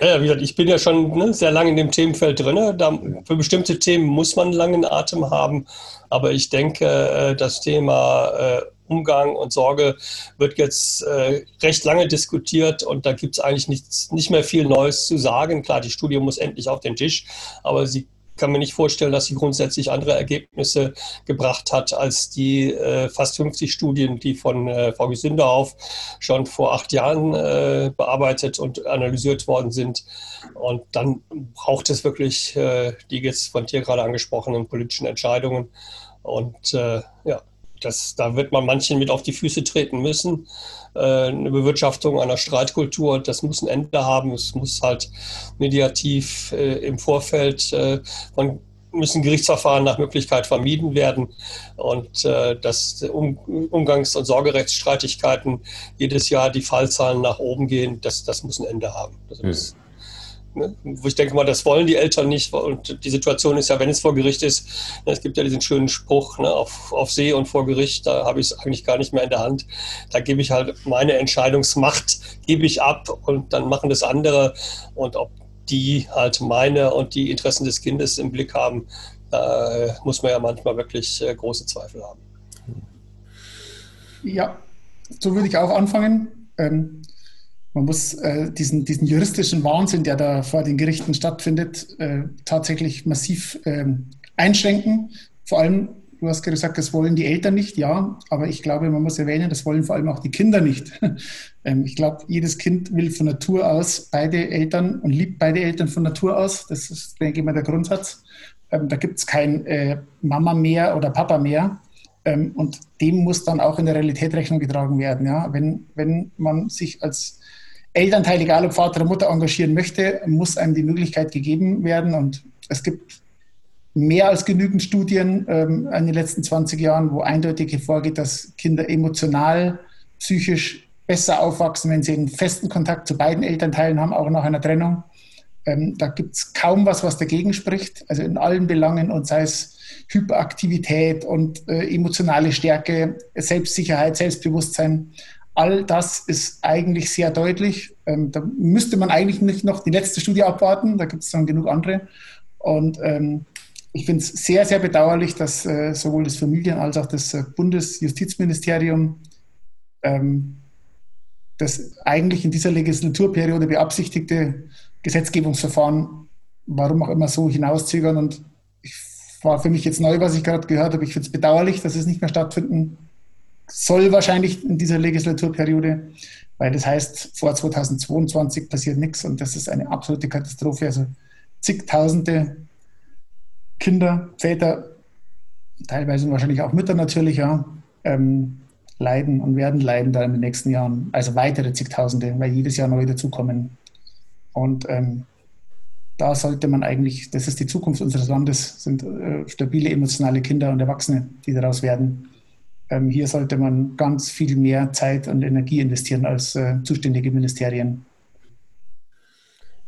Ja, wie gesagt, ich bin ja schon ne, sehr lange in dem Themenfeld drin. Da, für bestimmte Themen muss man einen langen Atem haben. Aber ich denke, äh, das Thema äh, Umgang und Sorge wird jetzt äh, recht lange diskutiert und da gibt es eigentlich nichts, nicht mehr viel Neues zu sagen. Klar, die Studie muss endlich auf den Tisch, aber sie kann mir nicht vorstellen, dass sie grundsätzlich andere Ergebnisse gebracht hat als die äh, fast 50 Studien, die von äh, Frau Gesünderhoff schon vor acht Jahren äh, bearbeitet und analysiert worden sind. Und dann braucht es wirklich äh, die jetzt von dir gerade angesprochenen politischen Entscheidungen. Und äh, ja, das, da wird man manchen mit auf die Füße treten müssen. Äh, eine Bewirtschaftung einer Streitkultur, das muss ein Ende haben. Es muss halt mediativ äh, im Vorfeld äh, von müssen Gerichtsverfahren nach Möglichkeit vermieden werden und äh, dass um, Umgangs- und Sorgerechtsstreitigkeiten jedes Jahr die Fallzahlen nach oben gehen, das, das muss ein Ende haben. Das mhm. Ne? Wo ich denke mal, das wollen die Eltern nicht. Und die Situation ist ja, wenn es vor Gericht ist, ne, es gibt ja diesen schönen Spruch, ne, auf, auf See und vor Gericht, da habe ich es eigentlich gar nicht mehr in der Hand. Da gebe ich halt meine Entscheidungsmacht, gebe ich ab und dann machen das andere. Und ob die halt meine und die Interessen des Kindes im Blick haben, da muss man ja manchmal wirklich äh, große Zweifel haben. Ja, so würde ich auch anfangen. Ähm, man muss äh, diesen, diesen juristischen Wahnsinn, der da vor den Gerichten stattfindet, äh, tatsächlich massiv äh, einschränken. Vor allem, du hast gesagt, das wollen die Eltern nicht, ja, aber ich glaube, man muss erwähnen, das wollen vor allem auch die Kinder nicht. ähm, ich glaube, jedes Kind will von Natur aus beide Eltern und liebt beide Eltern von Natur aus. Das ist, denke ich mal, der Grundsatz. Ähm, da gibt es kein äh, Mama mehr oder Papa mehr. Ähm, und dem muss dann auch in der Realität Rechnung getragen werden. Ja? Wenn, wenn man sich als Elternteil, egal ob Vater oder Mutter, engagieren möchte, muss einem die Möglichkeit gegeben werden. Und es gibt mehr als genügend Studien ähm, in den letzten 20 Jahren, wo eindeutig hervorgeht, dass Kinder emotional, psychisch besser aufwachsen, wenn sie einen festen Kontakt zu beiden Elternteilen haben, auch nach einer Trennung. Ähm, da gibt es kaum was, was dagegen spricht, also in allen Belangen und sei es Hyperaktivität und äh, emotionale Stärke, Selbstsicherheit, Selbstbewusstsein. All das ist eigentlich sehr deutlich. Ähm, da müsste man eigentlich nicht noch die letzte Studie abwarten, da gibt es dann genug andere. Und ähm, ich finde es sehr, sehr bedauerlich, dass äh, sowohl das Familien- als auch das äh, Bundesjustizministerium ähm, das eigentlich in dieser Legislaturperiode beabsichtigte Gesetzgebungsverfahren, warum auch immer so hinauszögern. Und ich war für mich jetzt neu, was ich gerade gehört habe. Ich finde es bedauerlich, dass es nicht mehr stattfinden soll wahrscheinlich in dieser Legislaturperiode, weil das heißt, vor 2022 passiert nichts und das ist eine absolute Katastrophe. Also zigtausende Kinder, Väter, teilweise wahrscheinlich auch Mütter natürlich, ja, ähm, leiden und werden leiden da in den nächsten Jahren. Also weitere zigtausende, weil jedes Jahr neue dazukommen. Und ähm, da sollte man eigentlich, das ist die Zukunft unseres Landes, sind äh, stabile emotionale Kinder und Erwachsene, die daraus werden. Ähm, hier sollte man ganz viel mehr Zeit und Energie investieren als äh, zuständige Ministerien.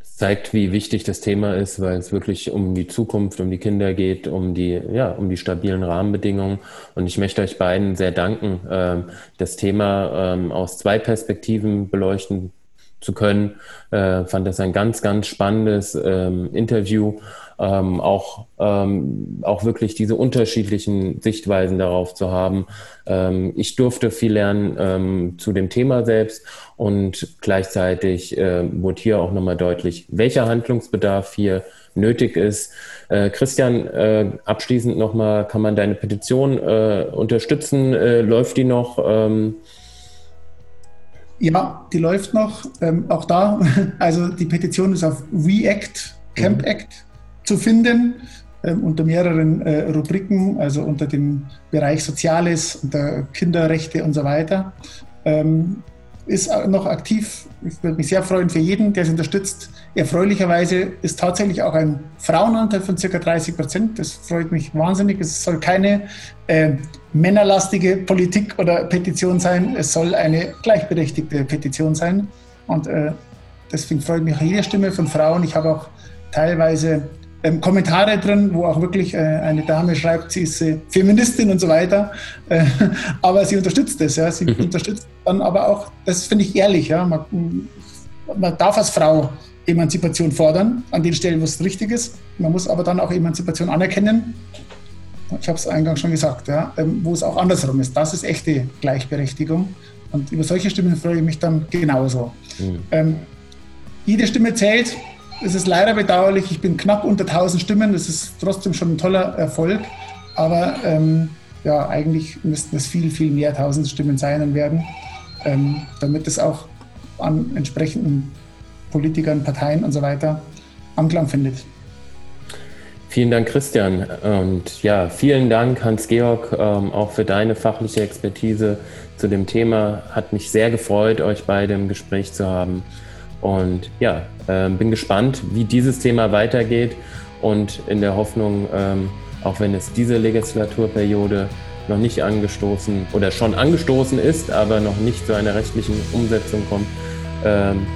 Es zeigt, wie wichtig das Thema ist, weil es wirklich um die Zukunft, um die Kinder geht, um die, ja, um die stabilen Rahmenbedingungen. Und ich möchte euch beiden sehr danken, ähm, das Thema ähm, aus zwei Perspektiven beleuchten zu können. Äh, fand das ein ganz, ganz spannendes ähm, Interview ähm, auch, ähm, auch wirklich diese unterschiedlichen Sichtweisen darauf zu haben. Ähm, ich durfte viel lernen ähm, zu dem Thema selbst und gleichzeitig äh, wurde hier auch nochmal deutlich, welcher Handlungsbedarf hier nötig ist. Äh, Christian, äh, abschließend nochmal, kann man deine Petition äh, unterstützen? Äh, läuft die noch? Ähm, ja, die läuft noch. Ähm, auch da, also die Petition ist auf React, Camp mhm. Act zu finden äh, unter mehreren äh, Rubriken, also unter dem Bereich Soziales, unter Kinderrechte und so weiter. Ähm, ist noch aktiv. Ich würde mich sehr freuen für jeden, der es unterstützt. Erfreulicherweise ist tatsächlich auch ein Frauenanteil von ca. 30 Prozent. Das freut mich wahnsinnig. Es soll keine äh, männerlastige Politik oder Petition sein. Es soll eine gleichberechtigte Petition sein. Und äh, deswegen freut mich jede Stimme von Frauen. Ich habe auch teilweise ähm, Kommentare drin, wo auch wirklich äh, eine Dame schreibt, sie ist äh, Feministin und so weiter. Äh, aber sie unterstützt es. Ja. Sie mhm. unterstützt dann aber auch, das finde ich ehrlich, ja. Man, man, darf als Frau Emanzipation fordern, an den Stellen, wo es richtig ist. Man muss aber dann auch Emanzipation anerkennen. Ich habe es eingangs schon gesagt, ja, ähm, wo es auch andersrum ist. Das ist echte Gleichberechtigung. Und über solche Stimmen freue ich mich dann genauso. Mhm. Ähm, jede Stimme zählt, es ist leider bedauerlich, ich bin knapp unter 1000 Stimmen, das ist trotzdem schon ein toller Erfolg, aber ähm, ja, eigentlich müssten es viel, viel mehr 1000 Stimmen sein werden, ähm, damit es auch an entsprechenden Politikern, Parteien und so weiter Anklang findet. Vielen Dank, Christian. Und ja, vielen Dank, Hans-Georg, ähm, auch für deine fachliche Expertise zu dem Thema. Hat mich sehr gefreut, euch beide im Gespräch zu haben. Und ja, äh, bin gespannt, wie dieses Thema weitergeht und in der Hoffnung, ähm, auch wenn es diese Legislaturperiode noch nicht angestoßen oder schon angestoßen ist, aber noch nicht zu einer rechtlichen Umsetzung kommt, ähm,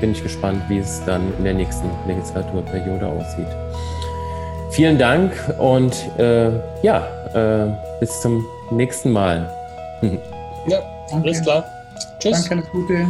bin ich gespannt, wie es dann in der nächsten Legislaturperiode aussieht. Vielen Dank und äh, ja, äh, bis zum nächsten Mal. ja, alles klar. Tschüss. Danke, alles Gute.